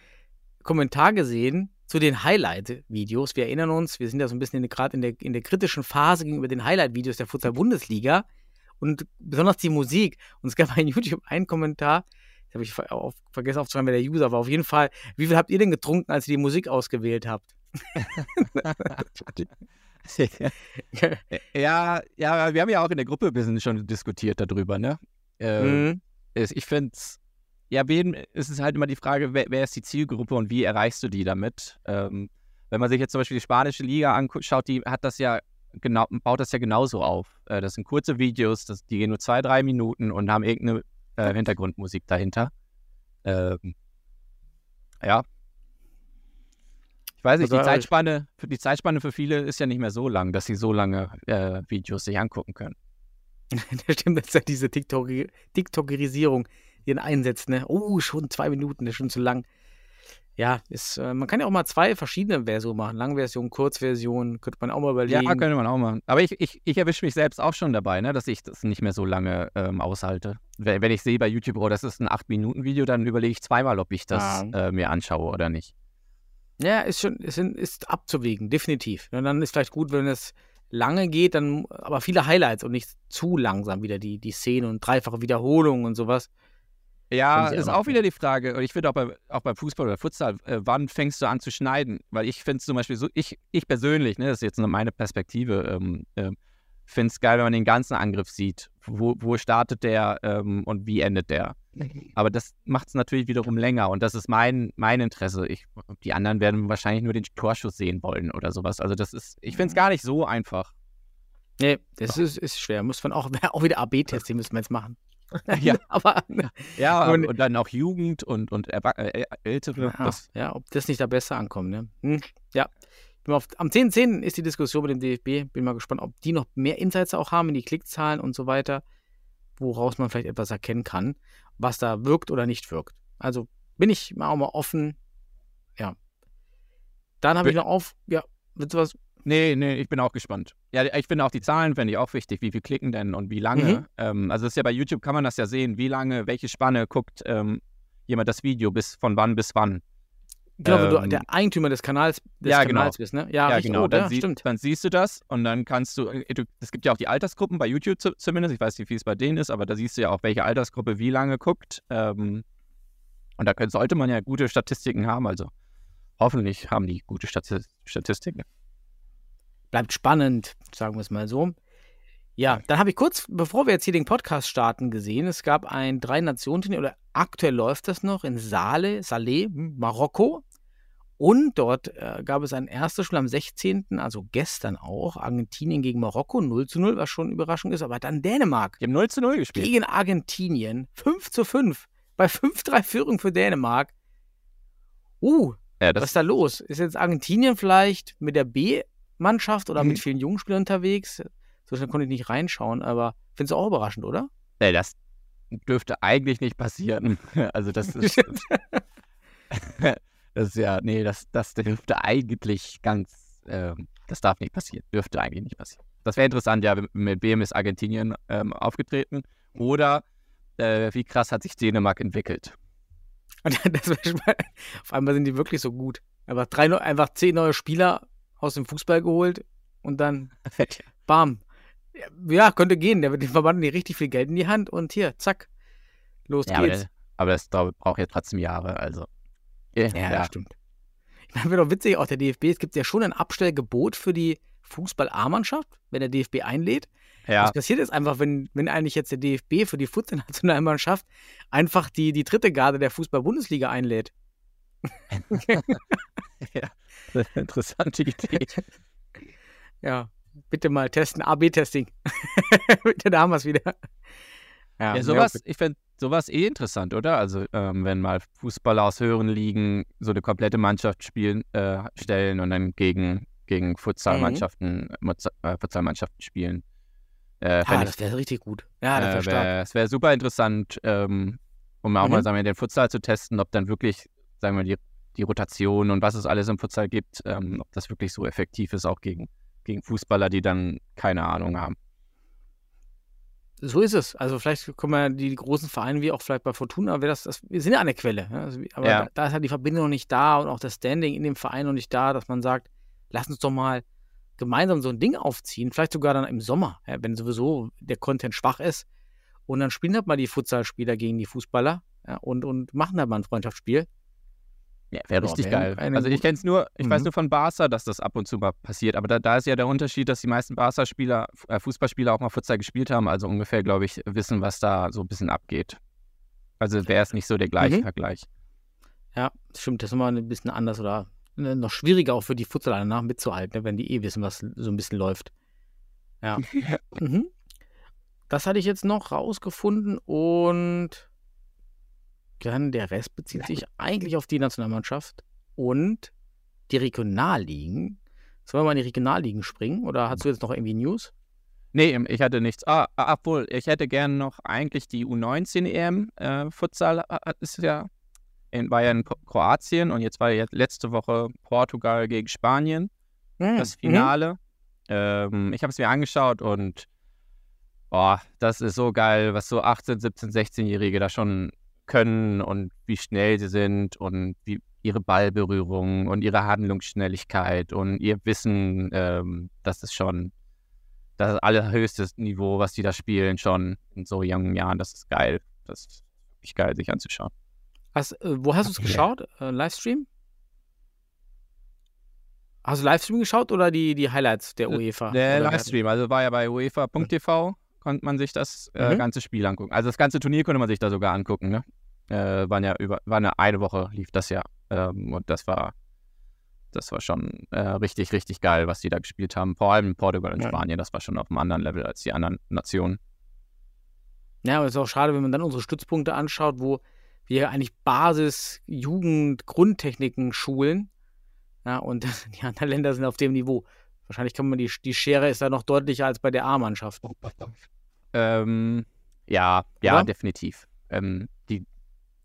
Kommentar gesehen zu den Highlight-Videos. Wir erinnern uns, wir sind ja so ein bisschen gerade in der, in der kritischen Phase gegenüber den Highlight-Videos der Futsal-Bundesliga und besonders die Musik. Und es gab bei YouTube einen Kommentar, habe ich auf, vergessen aufzuschreiben, wer der User war. Auf jeden Fall, wie viel habt ihr denn getrunken, als ihr die Musik ausgewählt habt? ja, ja, wir haben ja auch in der Gruppe ein bisschen schon diskutiert darüber, ne? Ähm, Mhm. es- Ich finde es, ja, es ist halt immer die Frage, wer, wer ist die Zielgruppe und wie erreichst du die damit? Ähm, wenn man sich jetzt zum Beispiel die spanische Liga anschaut, die hat das ja genau, baut das ja genauso auf. Äh, das sind kurze Videos, das, die gehen nur zwei, drei Minuten und haben irgendeine äh, Hintergrundmusik dahinter. Ähm, ja. Ich weiß nicht, Also, die äh, Zeitspanne, für die Zeitspanne für viele ist ja nicht mehr so lang, dass sie so lange äh, Videos sich angucken können. Das stimmt, das ist ja diese TikTok TikTokerisierung, die dann einsetzt, ne? Oh, schon zwei Minuten, das ist schon zu lang. Ja, ist, äh, man kann ja auch mal zwei verschiedene Versionen machen. Langversion, Kurzversion, könnte man auch mal überlegen. Ja, könnte man auch machen. Aber ich, ich, ich erwische mich selbst auch schon dabei, ne, dass ich das nicht mehr so lange ähm, aushalte. Wenn, wenn ich sehe bei YouTube, oh, das ist ein 8-Minuten-Video, dann überlege ich zweimal, ob ich das Ah. äh, mir anschaue oder nicht. Ja, ist schon, ist, ist abzuwägen, definitiv. Und dann ist vielleicht gut, wenn es lange geht, dann aber viele Highlights und nicht zu langsam wieder die, die Szene und dreifache Wiederholungen und sowas. Ja, ist auch wieder die Frage, und ich finde auch, bei, auch beim Fußball oder Futsal, äh, wann fängst du an zu schneiden? Weil ich finde es zum Beispiel so, ich, ich persönlich, ne, das ist jetzt nur meine Perspektive, ähm, ähm, finde es geil, wenn man den ganzen Angriff sieht. Wo, wo startet der ähm, und wie endet der? Aber das macht es natürlich wiederum länger und das ist mein, mein Interesse. Ich, die anderen werden wahrscheinlich nur den Torschuss sehen wollen oder sowas. Also das ist, ich finde es gar nicht so einfach. Nee, das ist, ist schwer. Muss man auch, auch wieder AB-Tests, die müssen wir jetzt machen. Ja. aber Ja, Und- und, dann auch Jugend und, und Erwa- äh, Ältere. Ja, Das, ja, ob das nicht da besser ankommt, ne? Hm, ja. Auf, am 10.10. ist die Diskussion mit dem DFB. Bin mal gespannt, ob die noch mehr Insights auch haben in die Klickzahlen und so weiter, woraus man vielleicht etwas erkennen kann, was da wirkt oder nicht wirkt. Also bin ich mal auch mal offen. Ja. Dann habe ich noch auf, ja, willst du was? Nee, nee, ich bin auch gespannt. Ja, ich finde auch die Zahlen, fände ich auch wichtig. Wie viel klicken denn und wie lange? Mhm. Ähm, also es ist ja bei YouTube kann man das ja sehen, wie lange, welche Spanne guckt ähm, jemand das Video, bis von wann bis wann. Genau, wenn du Ähm, der Eigentümer des Kanals, des ja, genau. Kanals bist, ne? Ja, Ja, genau. Oh, dann, ja, sie, stimmt. dann siehst du das und dann kannst du, äh, du, es gibt ja auch die Altersgruppen bei YouTube zu, zumindest, ich weiß nicht, wie es bei denen ist, aber da siehst du ja auch, welche Altersgruppe wie lange guckt. Ähm, und da können, sollte man ja gute Statistiken haben, also hoffentlich haben die gute Stati Statistiken. Bleibt spannend, sagen wir es mal so. Ja, dann habe ich kurz, bevor wir jetzt hier den Podcast starten, gesehen, es gab ein Drei-Nationen-Turnier, oder aktuell läuft das noch, in Saleh, Saleh, Marokko. Und dort äh, gab es ein erstes Spiel am 16., also gestern auch, Argentinien gegen Marokko, 0 zu 0, was schon Überraschung ist, aber dann Dänemark Die haben 0 zu 0 gespielt. gegen Argentinien, 5 zu 5, bei 5-3 Führung für Dänemark. Uh, Ja, was ist da los? Ist jetzt Argentinien vielleicht mit der B-Mannschaft oder Mhm. mit vielen jungen Spielern unterwegs? So schnell konnte ich nicht reinschauen, aber findest du auch überraschend, oder? nee, das dürfte eigentlich nicht passieren. Also das ist, das ist ja, nee, das, das dürfte eigentlich ganz, ähm, das darf nicht passieren. Dürfte eigentlich nicht passieren. Das wäre interessant, ja, mit wem ist Argentinien ähm, aufgetreten oder äh, wie krass hat sich Dänemark entwickelt. Und das auf einmal sind die wirklich so gut. Einfach, drei, einfach zehn neue Spieler aus dem Fußball geholt und dann bam. Ja, könnte gehen. Der wird den Verband nicht richtig viel Geld in die Hand und hier, zack. Los Ja, aber, geht's. das- aber das braucht ja trotzdem Jahre, also. Ja, Ja, ja. stimmt. Ich meine, wäre doch witzig, auch der DFB, es gibt ja schon ein Abstellgebot für die Fußball-A-Mannschaft, wenn der DFB einlädt. ja. Was passiert jetzt einfach, wenn, wenn eigentlich jetzt der DFB für die Fußballnationalmannschaft einfach die, die dritte Garde der Fußball-Bundesliga einlädt? Interessante Idee. Ja, bitte mal testen, AB-Testing. bitte, da haben wir es wieder. Ja, sowas, ich fände sowas eh interessant, oder? Also, ähm, wenn mal Fußballer aus höheren Ligen so eine komplette Mannschaft spielen, äh, stellen und dann gegen, gegen Futsalmannschaften, Mutsa- äh, Futsalmannschaften spielen. Äh, ja, ich, das wäre richtig gut. Ja, das wäre äh, stark. wär, es wäre super interessant, ähm, um auch Mhm. mal sagen den Futsal zu testen, ob dann wirklich, sagen wir, die, die Rotation und was es alles im Futsal gibt, ähm, ob das wirklich so effektiv ist, auch gegen, gegen Fußballer, die dann keine Ahnung haben. So ist es. Also vielleicht kommen wir die großen Vereine wie auch vielleicht bei Fortuna, das, das, wir sind ja an der Quelle. Ja? Also, aber Ja. da, da ist halt die Verbindung noch nicht da und auch das Standing in dem Verein noch nicht da, dass man sagt, lass uns doch mal gemeinsam so ein Ding aufziehen, vielleicht sogar dann im Sommer, ja, wenn sowieso der Content schwach ist. Und dann spielen halt mal die Futsalspieler gegen die Fußballer ja, und, und machen halt mal ein Freundschaftsspiel. Ja, wäre Ja, richtig wäre geil. Also ich kenne es nur, ich weiß Mhm. nur von Barca, dass das ab und zu mal passiert. Aber da, da ist ja der Unterschied, dass die meisten Barca-Spieler, äh, Fußballspieler auch mal Futsal gespielt haben, also ungefähr, glaube ich, wissen, was da so ein bisschen abgeht. Also wäre es nicht so der gleiche Mhm. Vergleich. Ja, stimmt, das ist immer ein bisschen anders oder äh, noch schwieriger auch für die Futsaler danach mitzuhalten, ne, wenn die eh wissen, was so ein bisschen läuft. Ja. mhm. Das hatte ich jetzt noch rausgefunden und dann der Rest bezieht sich eigentlich auf die Nationalmannschaft und die Regionalligen. Sollen wir mal in die Regionalligen springen oder hast du jetzt noch irgendwie News? Nee, ich hatte nichts. Ah, ah, obwohl, ich hätte gerne noch eigentlich die U19-EM. Äh, Futsal ist ja in, war ja in Ko- Kroatien und jetzt war ja letzte Woche Portugal gegen Spanien. Hm, das Finale. Ähm, ich habe es mir angeschaut und boah, das ist so geil, was so 18, 17, 16-Jährige da schon können und wie schnell sie sind und wie ihre Ballberührung und ihre Handlungsschnelligkeit und ihr Wissen, ähm, das ist schon das allerhöchste Niveau, was die da spielen, schon in so jungen Jahren. Das ist geil. Das ist wirklich geil, sich anzuschauen. Hast, äh, wo hast du es geschaut? Äh, Livestream? Hast du Livestream geschaut oder die, die Highlights der UEFA? Der Oder- Livestream, also war ja bei UEFA.tv, konnte man sich das äh, Mhm. ganze Spiel angucken. Also das ganze Turnier konnte man sich da sogar angucken, ne? Äh, waren ja über, war eine, eine Woche lief das ja. Ähm, und das war, das war schon äh, richtig, richtig geil, was die da gespielt haben. Vor allem Portugal und Ja. Spanien, das war schon auf einem anderen Level als die anderen Nationen. Ja, aber es ist auch schade, wenn man dann unsere Stützpunkte anschaut, wo wir eigentlich Basis, Jugend, Grundtechniken schulen. Ja, und die anderen Länder sind auf dem Niveau. Wahrscheinlich kann man die, die Schere ist da noch deutlicher als bei der A-Mannschaft. Ähm, ja, ja, Oder? definitiv. Ähm, die,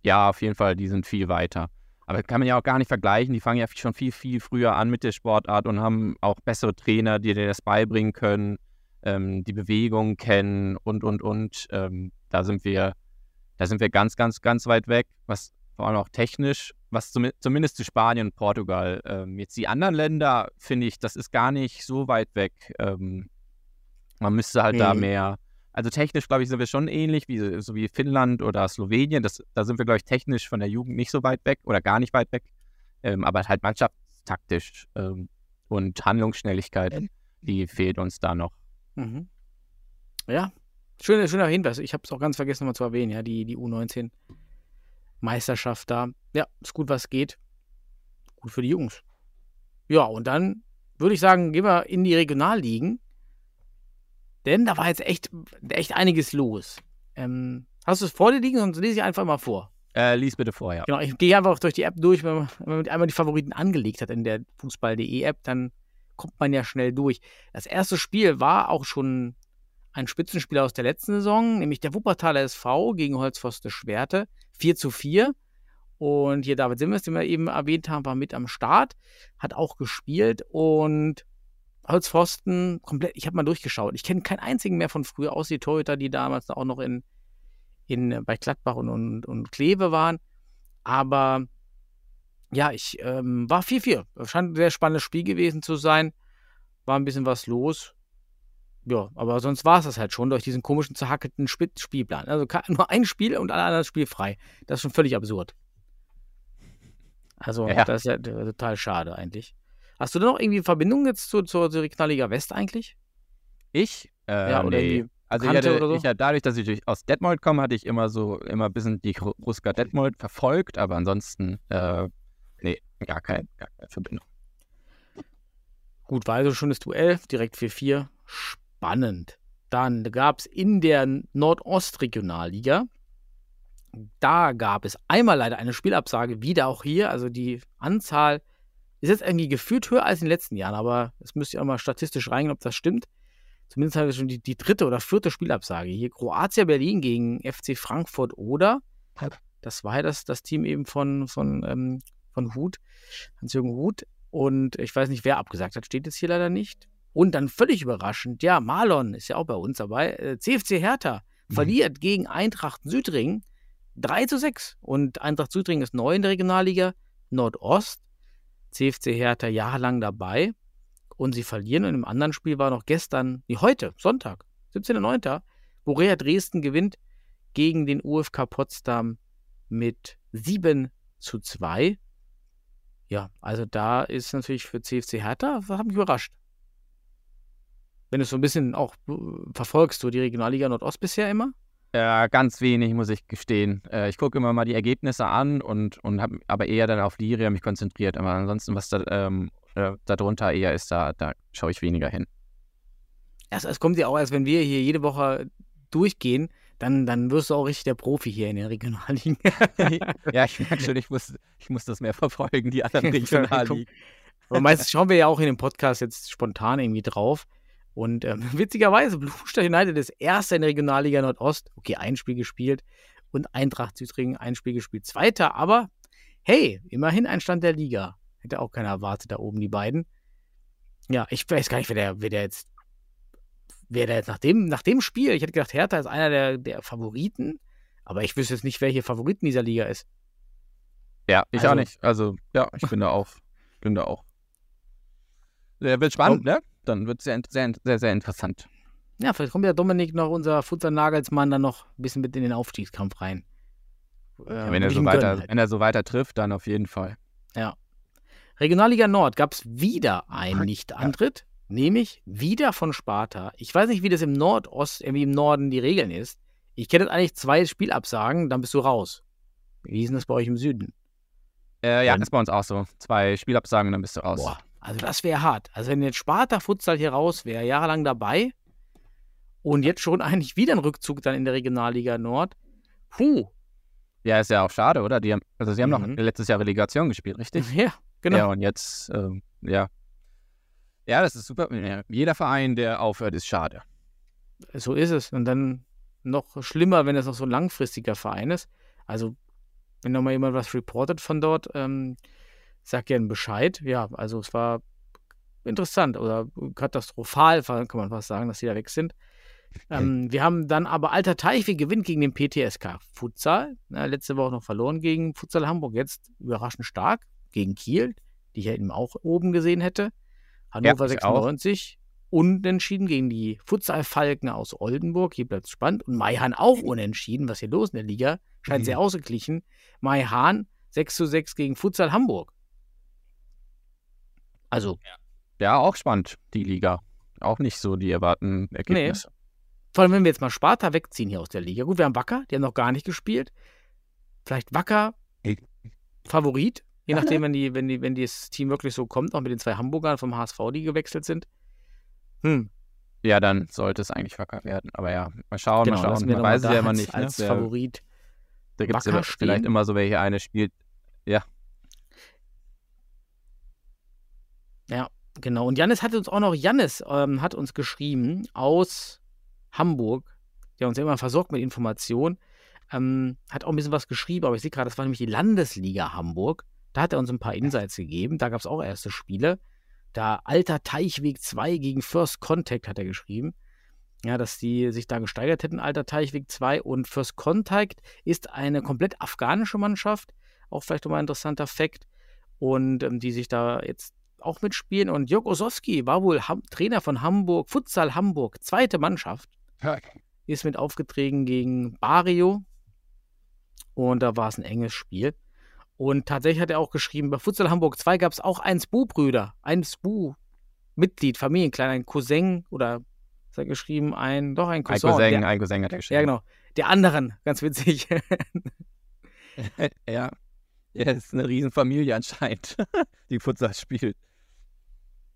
ja, auf jeden Fall, die sind viel weiter. Aber kann man ja auch gar nicht vergleichen. Die fangen ja schon viel, viel früher an mit der Sportart und haben auch bessere Trainer, die dir das beibringen können, ähm, die Bewegung kennen und, und, und. Ähm, da sind wir, da sind wir ganz, ganz, ganz weit weg, was vor allem auch technisch, was zum, zumindest zu Spanien und Portugal. Ähm, jetzt die anderen Länder, finde ich, das ist gar nicht so weit weg. Ähm, man müsste halt da Mhm. mehr, also technisch, glaube ich, sind wir schon ähnlich, wie, so wie Finnland oder Slowenien. Das, da sind wir, glaube ich, technisch von der Jugend nicht so weit weg oder gar nicht weit weg. Ähm, aber halt mannschaftstaktisch ähm, und Handlungsschnelligkeit, die fehlt uns da noch. Mhm. Ja, schöner, schöner Hinweis. Ich habe es auch ganz vergessen, mal zu erwähnen, ja, die, die U19-Meisterschaft da. Ja, ist gut, was geht. Gut für die Jungs. Ja, und dann würde ich sagen, gehen wir in die Regionalligen. Denn da war jetzt echt, echt einiges los. Ähm, hast du es vor dir liegen? Sonst lese ich einfach mal vor. Äh, lies bitte vorher. Genau, ich gehe einfach durch die App durch. Wenn man, wenn man einmal die Favoriten angelegt hat in der Fußball.de App, dann kommt man ja schnell durch. Das erste Spiel war auch schon ein Spitzenspiel aus der letzten Saison, nämlich der Wuppertaler SV gegen Holzpfosten Schwerte. 4 zu 4. Und hier David Simmers, den wir eben erwähnt haben, war mit am Start, hat auch gespielt und Holzpfosten komplett, ich habe mal durchgeschaut. Ich kenne keinen einzigen mehr von früher, außer die Torhüter, die damals auch noch in, in, bei Gladbach und, und, und Kleve waren. Aber ja, ich ähm, war 4-4. Scheint ein sehr spannendes Spiel gewesen zu sein. War ein bisschen was los. Ja, aber sonst war es das halt schon durch diesen komischen, zerhackelten Sp- Spielplan. Also nur ein Spiel und alle anderen spielfrei. Das ist schon völlig absurd. Also, Ja. das ist ja äh, total schade eigentlich. Hast du da noch irgendwie Verbindung jetzt zur, zur Regionalliga West eigentlich? Ich? Äh, Ja, oder nee. Also ich hatte, so? ich hatte, dadurch, dass ich aus Detmold komme, hatte ich immer so immer ein bisschen die Ru- Ruska Detmold verfolgt, aber ansonsten, äh, nee, gar, kein, gar keine Verbindung. Gut, war also schon das Duell, direkt 4-4. Spannend. Dann gab es in der Nordostregionalliga, da gab es einmal leider eine Spielabsage, wieder auch hier. Also die Anzahl ist jetzt irgendwie gefühlt höher als in den letzten Jahren, aber es müsst ihr auch mal statistisch reingehen, ob das stimmt. Zumindest haben wir schon die, die dritte oder vierte Spielabsage. Hier Kroatia Berlin gegen FC Frankfurt oder. Das war ja das, das Team eben von, von, ähm, von Hut, Hans-Jürgen Hut. Und ich weiß nicht, wer abgesagt hat, steht jetzt hier leider nicht. Und dann völlig überraschend, ja, Marlon ist ja auch bei uns dabei. Äh, CFC Hertha verliert gegen Eintracht Südring 3 zu 6. Und Eintracht Südring ist neu in der Regionalliga Nordost. CFC Hertha jahrelang dabei. Und sie verlieren. Und im anderen Spiel war noch gestern, wie heute, Sonntag, 17.09., Borea Dresden gewinnt gegen den UFK Potsdam mit 7 zu 2. Ja, also da ist natürlich für CFC Hertha, das hat mich überrascht. Wenn du es so ein bisschen auch äh, verfolgst, du die Regionalliga Nordost bisher immer? Ja, ganz wenig, muss ich gestehen. Äh, ich gucke immer mal die Ergebnisse an und, und habe aber eher dann auf Liria mich konzentriert. Aber ansonsten, was da ähm, äh, darunter eher ist, da, da schaue ich weniger hin. Also es kommt ja auch, als wenn wir hier jede Woche durchgehen, dann, dann wirst du auch richtig der Profi hier in den Regionalligen. ja, ich merke schon, ich muss, ich muss das mehr verfolgen, die anderen Regionalligen. Aber meistens schauen wir ja auch in dem Podcast jetzt spontan irgendwie drauf. Und ähm, witzigerweise, Blumenstadt United ist erster in der Regionalliga Nordost. Okay, ein Spiel gespielt. Und Eintracht Südringen ein Spiel gespielt. Zweiter, aber hey, immerhin ein Stand der Liga. Hätte auch keiner erwartet, da oben die beiden. Ja, ich weiß gar nicht, wer der, wer der jetzt wer da jetzt nach dem, nach dem Spiel, ich hätte gedacht, Hertha ist einer der, der Favoriten, aber ich wüsste jetzt nicht, wer hier Favorit in dieser Liga ist. Ja, ich Also- auch nicht. Also, ja, ich bin da auch. Bin da auch. Der wird spannend, ne? Dann wird es sehr, sehr, sehr, sehr interessant. Ja, vielleicht kommt ja Dominik noch, unser Futter-Nagelsmann, dann noch ein bisschen mit in den Aufstiegskampf rein. Äh, Ja, wenn, er so weiter, halt. wenn er so weiter trifft, dann auf jeden Fall. Regionalliga Nord gab es wieder einen Nicht-Antritt, nämlich wieder von Sparta. Ich weiß nicht, wie das im Nordost, äh, wie im Norden die Regeln ist. Ich kenne das eigentlich zwei Spielabsagen, dann bist du raus. Wie ist denn das bei euch im Süden? Äh, ja, Wenn- ist bei uns auch so. Zwei Spielabsagen, dann bist du raus. Boah, also das wäre hart. Also wenn jetzt Sparta Futsal hier raus wäre, jahrelang dabei und jetzt schon eigentlich wieder ein Rückzug dann in der Regionalliga Nord. Puh, Ja, ist ja auch schade, oder? Die haben, also sie haben Mhm. noch letztes Jahr Relegation gespielt, richtig? ja, genau. Ja, und jetzt, ähm, ja. Ja, das ist super. Jeder Verein, der aufhört, ist schade. So ist es. Und dann noch schlimmer, wenn es noch so ein langfristiger Verein ist. Also, wenn noch mal jemand was reportet von dort, ähm, sag gerne Bescheid. Ja, also es war interessant oder katastrophal, kann man fast sagen, dass die da weg sind. Ähm, wir haben dann aber Alter Teichweg gewinnt gegen den PTSK Futsal. Na, letzte Woche noch verloren gegen Futsal Hamburg. Jetzt überraschend stark gegen Kiel, die ich ja eben auch oben gesehen hätte. Hannover auch. 96 unentschieden gegen die Futsal Falken aus Oldenburg. Hier bleibt es spannend. Und Maihan auch unentschieden. Was hier los in der Liga? Scheint sehr ausgeglichen. Maihan 6 zu 6 gegen Futsal Hamburg. Also, Ja, auch spannend, die Liga. Auch nicht so die erwarten Ergebnisse. Vor allem, wenn wir jetzt mal Sparta wegziehen hier aus der Liga. Gut, wir haben Wacker, die haben noch gar nicht gespielt. Vielleicht Wacker Favorit, je nachdem, wenn, die, wenn, die, wenn das Team wirklich so kommt, auch mit den zwei Hamburgern vom HSV, die gewechselt sind. Hm, Ja, dann sollte es eigentlich wacker werden. Aber ja, mal schauen, genau, mal schauen. Man weiß es da ja immer nicht. Ne? als Der- Favorit. Da gibt es ja vielleicht immer so welche, eine spielt. Genau. Und Jannis hat uns auch noch, Jannis ähm, hat uns geschrieben aus Hamburg, der uns ja immer versorgt mit Informationen, ähm, hat auch ein bisschen was geschrieben, aber ich sehe gerade, das war nämlich die Landesliga Hamburg. Da hat er uns ein paar Insights gegeben. Da gab es auch erste Spiele. Da Alter Teichweg 2 gegen First Contact hat er geschrieben. Ja, dass die sich da gesteigert hätten, Alter Teichweg 2. Und First Contact ist eine komplett afghanische Mannschaft. Auch vielleicht nochmal ein interessanter Fakt. Und ähm, die sich da jetzt auch mitspielen. Und Jörg Osowski war wohl Ham Trainer von Hamburg, Futsal Hamburg, zweite Mannschaft. Ist mit aufgetreten gegen Barrio. Und da war es ein enges Spiel. Und tatsächlich hat er auch geschrieben, bei Futsal Hamburg 2 gab es auch einen Spu-Brüder, ein Spu-Mitglied, Familienklein, ein Cousin oder ist er geschrieben, ein, doch ein Ein Cousin. Cousin, der, ein Cousin hat er geschrieben. ja, genau. Der anderen, ganz witzig. Ja. Ja, ist eine Riesenfamilie anscheinend, die Futsal spielt.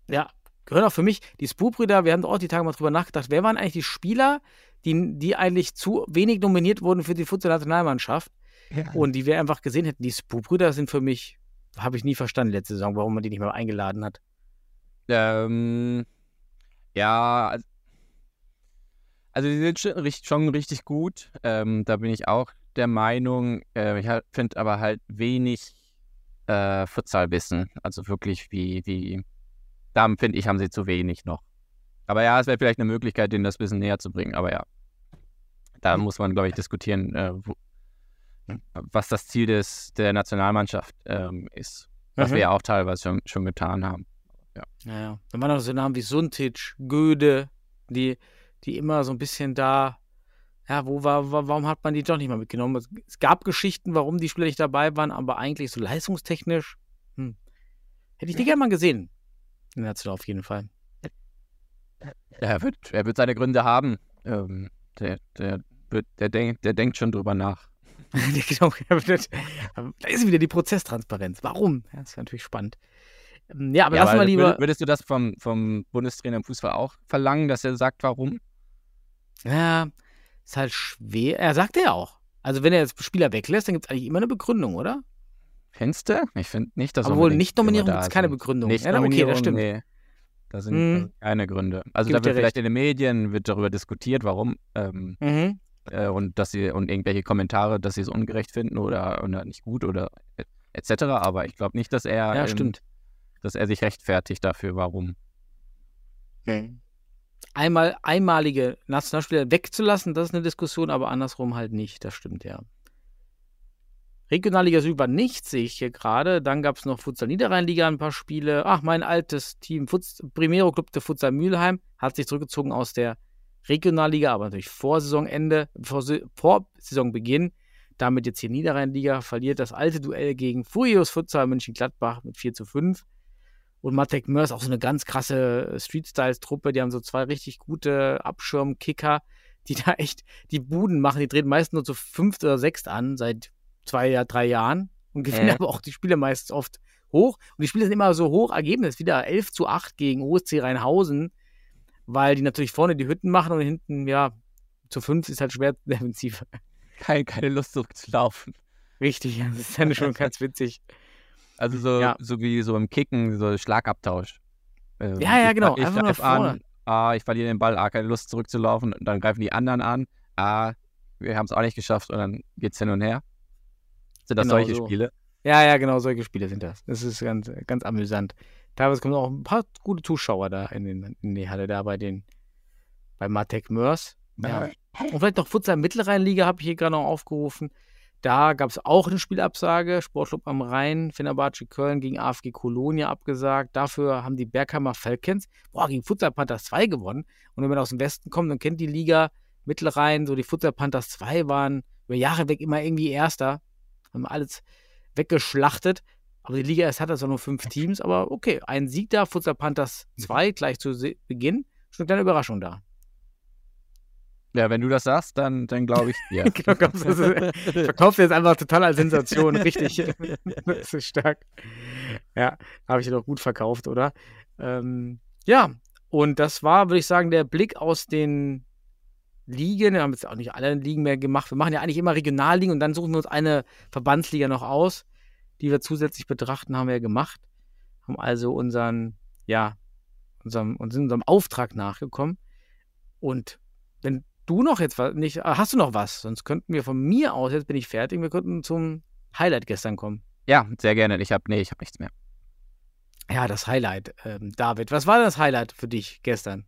Ja, gehören auch für mich. Die Spoo-Brüder, wir haben auch die Tage mal drüber nachgedacht, wer waren eigentlich die Spieler, die, die eigentlich zu wenig nominiert wurden für die Futsal-Nationalmannschaft und die wir einfach gesehen hätten. Die Spoo-Brüder sind für mich, habe ich nie verstanden letzte Saison, warum man die nicht mehr eingeladen hat. Ähm, ja, also- die sind schon richtig gut. Ähm, da bin ich auch der Meinung. Äh, ich finde aber halt wenig äh, Futsalwissen. Also wirklich wie, wie, da finde ich, haben sie zu wenig noch. Aber ja, es wäre vielleicht eine Möglichkeit, denen das ein bisschen näher zu bringen. Aber ja, da muss man, glaube ich, diskutieren, äh, wo, was das Ziel des, der Nationalmannschaft ähm, ist. Was Mhm. wir ja auch teilweise schon, schon getan haben. Naja, dann waren noch so Namen wie Suntic, Göde, die, die immer so ein bisschen da, ja, wo war, wa- warum hat man die doch nicht mal mitgenommen? Es, es gab Geschichten, warum die Spieler nicht dabei waren, aber eigentlich so leistungstechnisch, hm, hätte ich die gerne mal gesehen. National auf jeden Fall. Er, wird, er wird seine Gründe haben. Ähm, der, der, wird, der, denk, der denkt schon drüber nach. Genau, da ist wieder die Prozesstransparenz. Warum? Ja, das ist natürlich spannend. Ähm, Ja, aber Ja, lass mal lieber. würd- Würdest du das vom, vom Bundestrainer im Fußball auch verlangen, dass er sagt, warum? Ja, ist halt schwer. Er sagt ja auch. Also, wenn er jetzt Spieler weglässt, dann gibt es eigentlich immer eine Begründung, oder? Findest du? Ich finde nicht, dass Obwohl, Nicht-Nominierung gibt es keine. Begründung. Nicht Ja, okay, das stimmt. Nee. Da sind, Mhm. keine Gründe. Also Gib da wird vielleicht in den Medien wird darüber diskutiert, warum ähm, Mhm. äh, und dass sie und irgendwelche Kommentare, dass sie es ungerecht finden oder, oder nicht gut oder et- etc. Aber ich glaube nicht, dass er Ja, ähm, dass er sich rechtfertigt dafür, warum. Einmal einmalige Nationalspieler wegzulassen, das ist eine Diskussion, aber andersrum halt nicht. Das stimmt, ja. Regionalliga Süd war nichts, sehe ich hier gerade. Dann gab es noch Futsal Niederrheinliga ein paar Spiele. Ach, mein altes Team, Futs Primero Club de Futsal Mülheim, hat sich zurückgezogen aus der Regionalliga, aber natürlich vor Saisonende, vor, vor Saisonbeginn. Damit jetzt hier Niederrheinliga verliert das alte Duell gegen Furios Futsal München-Gladbach mit 4 zu 5. Und Matek Mörs, auch so eine ganz krasse Street-Styles-Truppe. Die haben so zwei richtig gute Abschirmkicker, die da echt die Buden machen. Die treten meist nur zu fünft oder sechst an, seit zwei, drei Jahren. Und gewinnen Äh. aber auch die Spiele meist oft hoch. Und die Spiele sind immer so hoch. Ergebnis wieder 11 zu 8 gegen OSC Rheinhausen, weil die natürlich vorne die Hütten machen und hinten, ja, zu fünf ist halt schwer defensiv. Kein, keine Lust zurückzulaufen. Richtig, das ist dann schon ganz witzig. Also so, Ja. so wie so im Kicken, so Schlagabtausch. Ähm, Ja, ja, ich- genau, Ich einfach greif an, ah, ich verliere den Ball, ah, keine Lust zurückzulaufen. Und dann greifen die anderen an, ah, wir haben es auch nicht geschafft und dann geht's hin und her. Sind das Genau solche so. Spiele? Ja, ja, genau, solche Spiele sind das. Das ist ganz, ganz amüsant. Teilweise kommen auch ein paar gute Zuschauer da in, den, in die Halle, da bei den, bei Matek Mörs. Ja. Und vielleicht noch Futsal Mittelrheinliga habe ich hier gerade noch aufgerufen. Da gab es auch eine Spielabsage. Sportclub am Rhein, Fenerbahce Köln gegen AFG Kolonia abgesagt. Dafür haben die Bergheimer Falcons boah, gegen Futsal Panthers 2 gewonnen. Und wenn man aus dem Westen kommt und kennt die Liga Mittelrhein, so die Futsal Panthers 2 waren über Jahre weg immer irgendwie Erster. Haben alles weggeschlachtet. Aber die Liga erst hat das auch nur fünf Teams. Aber okay, ein Sieg da, Futsal Panthers 2, gleich zu Beginn. Schon eine kleine Überraschung da. Ja, wenn du das sagst, dann, dann glaube ich dir. Genau, du, ist- Verkauft jetzt einfach total als Sensation, richtig. das ist stark. Ja, habe ich ja doch gut verkauft, oder? Ähm, ja, und das war, würde ich sagen, der Blick aus den Ligen. Wir haben jetzt auch nicht alle Ligen mehr gemacht. Wir machen ja eigentlich immer Regionalligen und dann suchen wir uns eine Verbandsliga noch aus, die wir zusätzlich betrachten, haben wir ja gemacht. Haben also unseren, ja, unserem, sind unserem Auftrag nachgekommen. Und wenn du noch jetzt was, nicht, ah, hast du noch was? Sonst könnten wir von mir aus, jetzt bin ich fertig, wir könnten zum Highlight gestern kommen. Ja, sehr gerne. Ich habe, nee, ich habe nichts mehr. Ja, das Highlight. Ähm, David, was war das Highlight für dich gestern?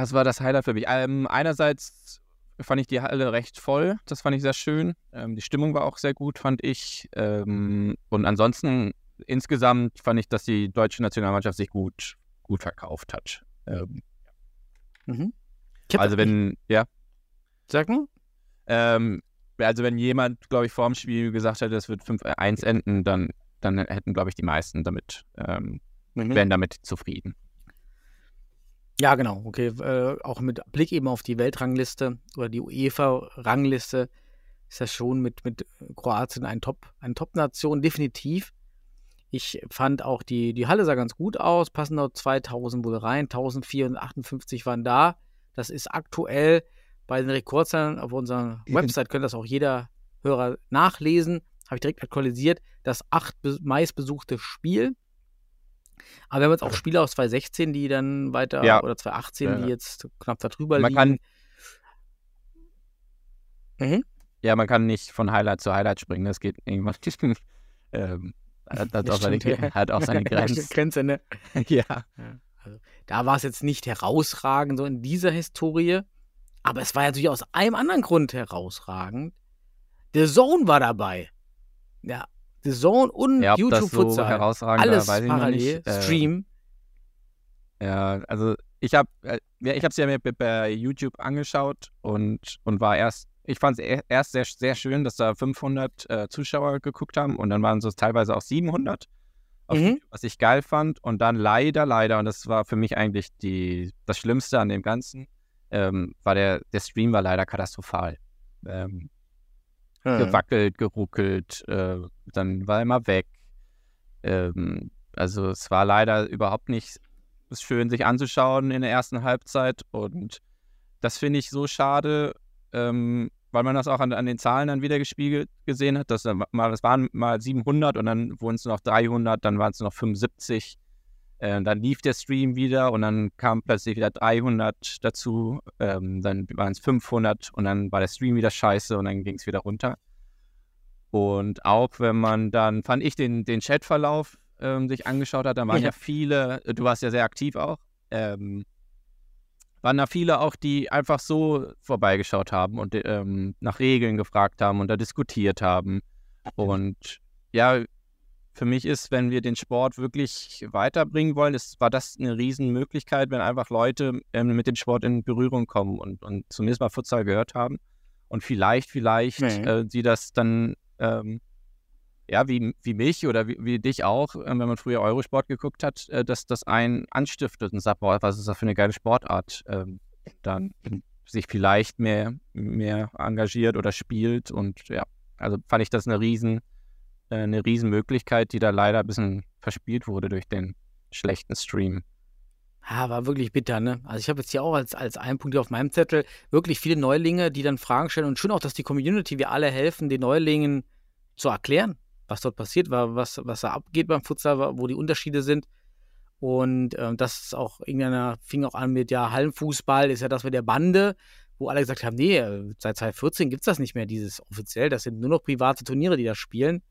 Was war das Highlight für mich? Ähm, einerseits fand ich die Halle recht voll. Das fand ich sehr schön. Ähm, die Stimmung war auch sehr gut, fand ich. Ähm, und ansonsten insgesamt fand ich, dass die deutsche Nationalmannschaft sich gut, gut verkauft hat. Ähm, Mhm. Also wenn, ja, Sag mal. ähm, also wenn jemand, glaube ich, vor dem Spiel gesagt hätte, es wird 5-1 enden, dann, dann hätten, glaube ich, die meisten damit, ähm, Mhm. wären damit zufrieden. Ja, genau. Okay, äh, auch mit Blick eben auf die Weltrangliste oder die UEFA-Rangliste ist das schon mit, mit Kroatien ein Top, eine Top-Nation, definitiv. Ich fand auch die, die Halle sah ganz gut aus, passen dort 2000 wohl rein, 1458 waren da. Das ist aktuell bei den Rekordzahlen auf unserer Website, könnte das auch jeder Hörer nachlesen. Habe ich direkt aktualisiert. Das acht be- meistbesuchte Spiel. Aber wir haben jetzt auch Spiele aus 2016, die dann weiter, Ja. oder 2018, Ja. die jetzt knapp darüber Man liegen. kann, Mhm. ja, man kann nicht von Highlight zu Highlight springen. Das geht irgendwann. ähm, hat, hat, Das auch seine, ja. hat auch seine Grenzen. Grenze, ne? ja. Da war es jetzt nicht herausragend, so in dieser Historie. Aber es war natürlich aus einem anderen Grund herausragend. The Zone war dabei. Ja, The Zone und Ja, YouTube so Futsal. Alles parallel. Äh, Stream. Ja, also ich habe äh, ja, ich habe es ja mir bei- YouTube angeschaut und und war erst ich fand es erst sehr sehr schön, dass da 500 äh, Zuschauer geguckt haben und dann waren es teilweise auch 700 auf Mhm. YouTube, was ich geil fand und dann leider leider und das war für mich eigentlich die das Schlimmste an dem Ganzen ähm, war der der Stream war leider katastrophal. Ähm, Hm. gewackelt, geruckelt, äh, dann war er immer weg. Ähm, also es war leider überhaupt nicht schön, sich anzuschauen in der ersten Halbzeit und das finde ich so schade, ähm, weil man das auch an, an den Zahlen dann wieder gespiegelt gesehen hat. Dass mal, es waren mal 700 und dann wurden es noch 300, dann waren es noch 75. Äh, dann lief der Stream wieder und dann kam plötzlich wieder 300 dazu. Ähm, dann waren es 500 und dann war der Stream wieder scheiße und dann ging es wieder runter. Und auch wenn man dann, fand ich, den, den Chatverlauf ähm, sich angeschaut hat, dann waren Ja. ja viele, du warst ja sehr aktiv auch, ähm, waren da viele auch, die einfach so vorbeigeschaut haben und ähm, nach Regeln gefragt haben und da diskutiert haben. Und ja, für mich ist, wenn wir den Sport wirklich weiterbringen wollen, ist, war das eine Riesenmöglichkeit, wenn einfach Leute ähm, mit dem Sport in Berührung kommen und, und zumindest mal Futsal gehört haben. Und vielleicht, vielleicht Mhm. äh, sie das dann, ähm, ja, wie, wie mich oder wie, wie dich auch, äh, wenn man früher Eurosport geguckt hat, äh, dass das einen anstiftet und sagt, boah, was ist das für eine geile Sportart? Ähm, dann sich vielleicht mehr, mehr engagiert oder spielt. Und ja, also fand ich das eine riesen, äh, eine Riesenmöglichkeit, die da leider ein bisschen verspielt wurde durch den schlechten Stream. Ja, war wirklich bitter, ne? Also ich habe jetzt hier auch als, als einen Punkt hier auf meinem Zettel wirklich viele Neulinge, die dann Fragen stellen und schön auch, dass die Community, wir alle helfen, den Neulingen zu erklären, was dort passiert was, was da abgeht beim Futsal, wo die Unterschiede sind. Und ähm, das ist auch, irgendeiner fing auch an mit, ja, Hallenfußball ist ja das mit der Bande, wo alle gesagt haben, nee, äh, seit 2014 gibt es das nicht mehr, dieses offiziell, das sind nur noch private Turniere, die da spielen.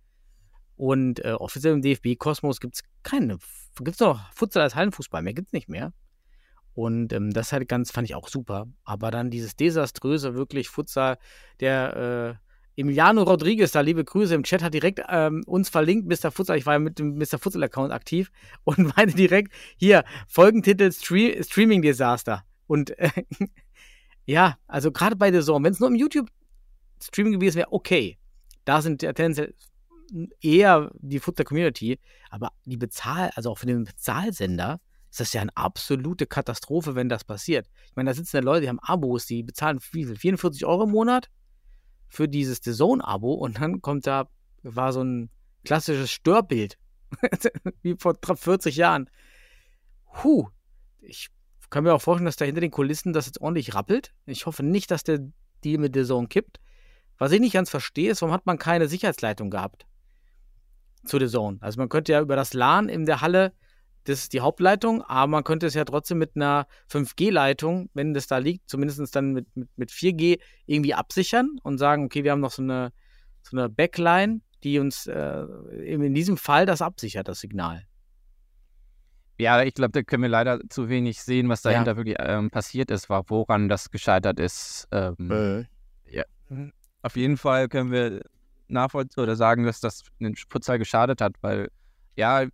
Und äh, offiziell im DFB-Kosmos gibt es keine, gibt es noch Futsal als Hallenfußball, mehr gibt es nicht mehr. Und ähm, das halt ganz, fand ich auch super. Aber dann dieses desaströse, wirklich Futsal, der äh, Emiliano Rodriguez, da liebe Grüße im Chat, hat direkt ähm, uns verlinkt, Mr. Futsal. Ich war ja mit dem Mr. Futsal-Account aktiv und meinte direkt, hier, Folgentitel Stre Streaming Desaster. Und äh, ja, also gerade bei der Saison, wenn es nur im YouTube-Streaming gewesen wäre, okay. Da sind tendenziell eher die Futsal-Community, aber die Bezahl, also auch für den Bezahlsender, ist das ja eine absolute Katastrophe, wenn das passiert. Ich meine, da sitzen ja Leute, die haben Abos, die bezahlen viel? 44 Euro im Monat für dieses The Zone-Abo und dann kommt da, war so ein klassisches Störbild, wie vor 40 Jahren. Huh, ich kann mir auch vorstellen, dass da hinter den Kulissen das jetzt ordentlich rappelt. Ich hoffe nicht, dass der Deal mit The Zone kippt. Was ich nicht ganz verstehe, ist, warum hat man keine Sicherheitsleitung gehabt zu The Zone? Also man könnte ja über das LAN in der Halle das ist die Hauptleitung, aber man könnte es ja trotzdem mit einer 5G-Leitung, wenn das da liegt, zumindest dann mit, mit, mit 4G irgendwie absichern und sagen, okay, wir haben noch so eine, so eine Backline, die uns äh, in diesem Fall das absichert, das Signal. Ja, ich glaube, da können wir leider zu wenig sehen, was dahinter Ja. wirklich ähm, passiert ist, war, woran das gescheitert ist. Ähm, Auf jeden Fall können wir nachvollziehen oder sagen, dass das den Futsal geschadet hat, weil ja,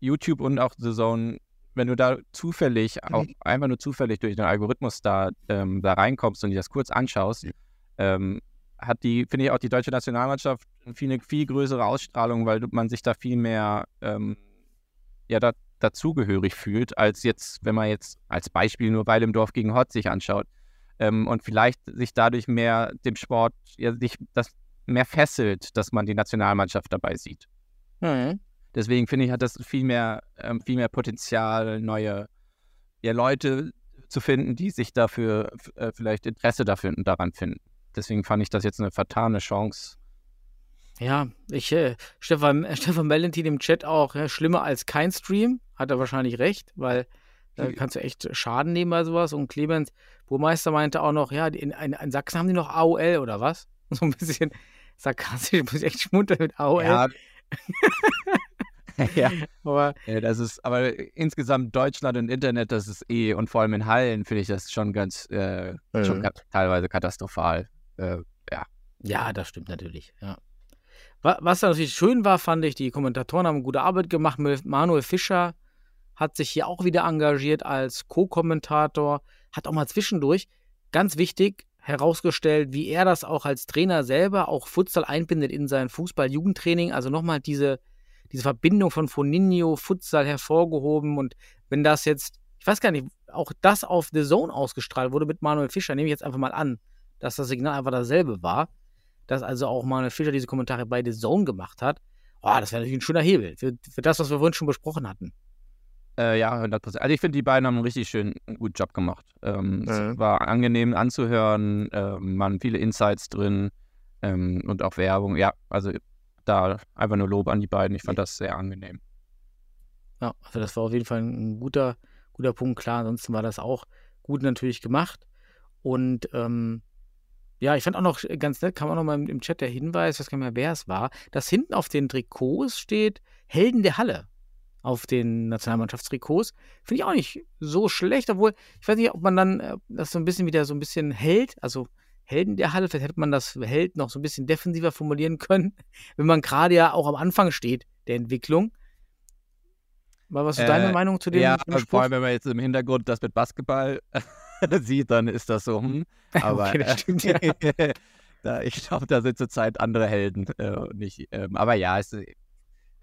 YouTube und auch The Zone, wenn du da zufällig, auch einfach nur zufällig durch den Algorithmus da, ähm, da reinkommst und dir das kurz anschaust, ähm, hat die, finde ich, auch die deutsche Nationalmannschaft viel, eine viel größere Ausstrahlung, weil man sich da viel mehr ähm, ja, da, dazugehörig fühlt, als jetzt, wenn man jetzt als Beispiel nur Weil im Dorf gegen Hott sich anschaut ähm, und vielleicht sich dadurch mehr dem Sport, ja, sich das mehr fesselt, dass man die Nationalmannschaft dabei sieht. Mhm. Deswegen finde ich, hat das viel mehr, ähm, viel mehr Potenzial, neue ja, Leute zu finden, die sich dafür äh, vielleicht Interesse dafür daran finden. Deswegen fand ich das jetzt eine vertane Chance. Ja, ich, äh, Stefan, äh, Stefan Valentin im Chat auch, ja, schlimmer als kein Stream, hat er wahrscheinlich recht, weil da kannst du echt Schaden nehmen bei sowas. Und Clemens Burmeister meinte auch noch, ja, in, in, in Sachsen haben die noch AOL oder was? So ein bisschen sarkastisch, muss ich echt schmunzeln mit AOL. Ja, ja. Aber Ja, das ist, aber insgesamt Deutschland und Internet, das ist eh, und vor allem in Hallen finde ich das schon ganz, äh, schon Mhm. ka teilweise katastrophal. Äh, Ja, das stimmt natürlich, ja. Wa- Was dann natürlich schön war, fand ich, die Kommentatoren haben gute Arbeit gemacht. Manuel Fischer hat sich hier auch wieder engagiert als Co-Kommentator, hat auch mal zwischendurch, ganz wichtig, herausgestellt, wie er das auch als Trainer selber auch Futsal einbindet in sein Fußball-Jugendtraining. Also nochmal diese, diese Verbindung von Foninho, Futsal hervorgehoben. Und wenn das jetzt, ich weiß gar nicht, auch das auf The Zone ausgestrahlt wurde mit Manuel Fischer, nehme ich jetzt einfach mal an, dass das Signal einfach dasselbe war dass also auch Manuel Fischer diese Kommentare bei The Zone gemacht hat. Oh, das wäre natürlich ein schöner Hebel für, für das, was wir vorhin schon besprochen hatten. Äh, ja, 100 Prozent. Also ich finde, die beiden haben einen richtig schönen, guten Job gemacht. Ähm, Mhm. Es war angenehm anzuhören, ähm, waren viele Insights drin ähm, und auch Werbung. Ja, also da einfach nur Lob an die beiden. Ich fand das sehr angenehm. Ja, also das war auf jeden Fall ein guter, guter Punkt. Klar, ansonsten war das auch gut natürlich gemacht. Und ähm, ja, ich fand auch noch ganz nett, kam auch noch mal im, im Chat der Hinweis, ich weiß gar nicht mehr, wer es war, dass hinten auf den Trikots steht Helden der Halle. Auf den Nationalmannschaftstrikots. Finde ich auch nicht so schlecht, obwohl, ich weiß nicht, ob man dann äh, das so ein bisschen wieder so ein bisschen hält, also Helden der Halle, vielleicht hätte man das Held noch so ein bisschen defensiver formulieren können, wenn man gerade ja auch am Anfang steht der Entwicklung. Mal, was ist Äh, deine Meinung zu dem, ja, vor allem, wenn man jetzt im Hintergrund das mit Basketball sieht, dann ist das so, hm. Aber Okay, das stimmt, ja. äh, da, ich glaube, da sind zurzeit andere Helden. Äh, nicht, ähm, aber ja, es ist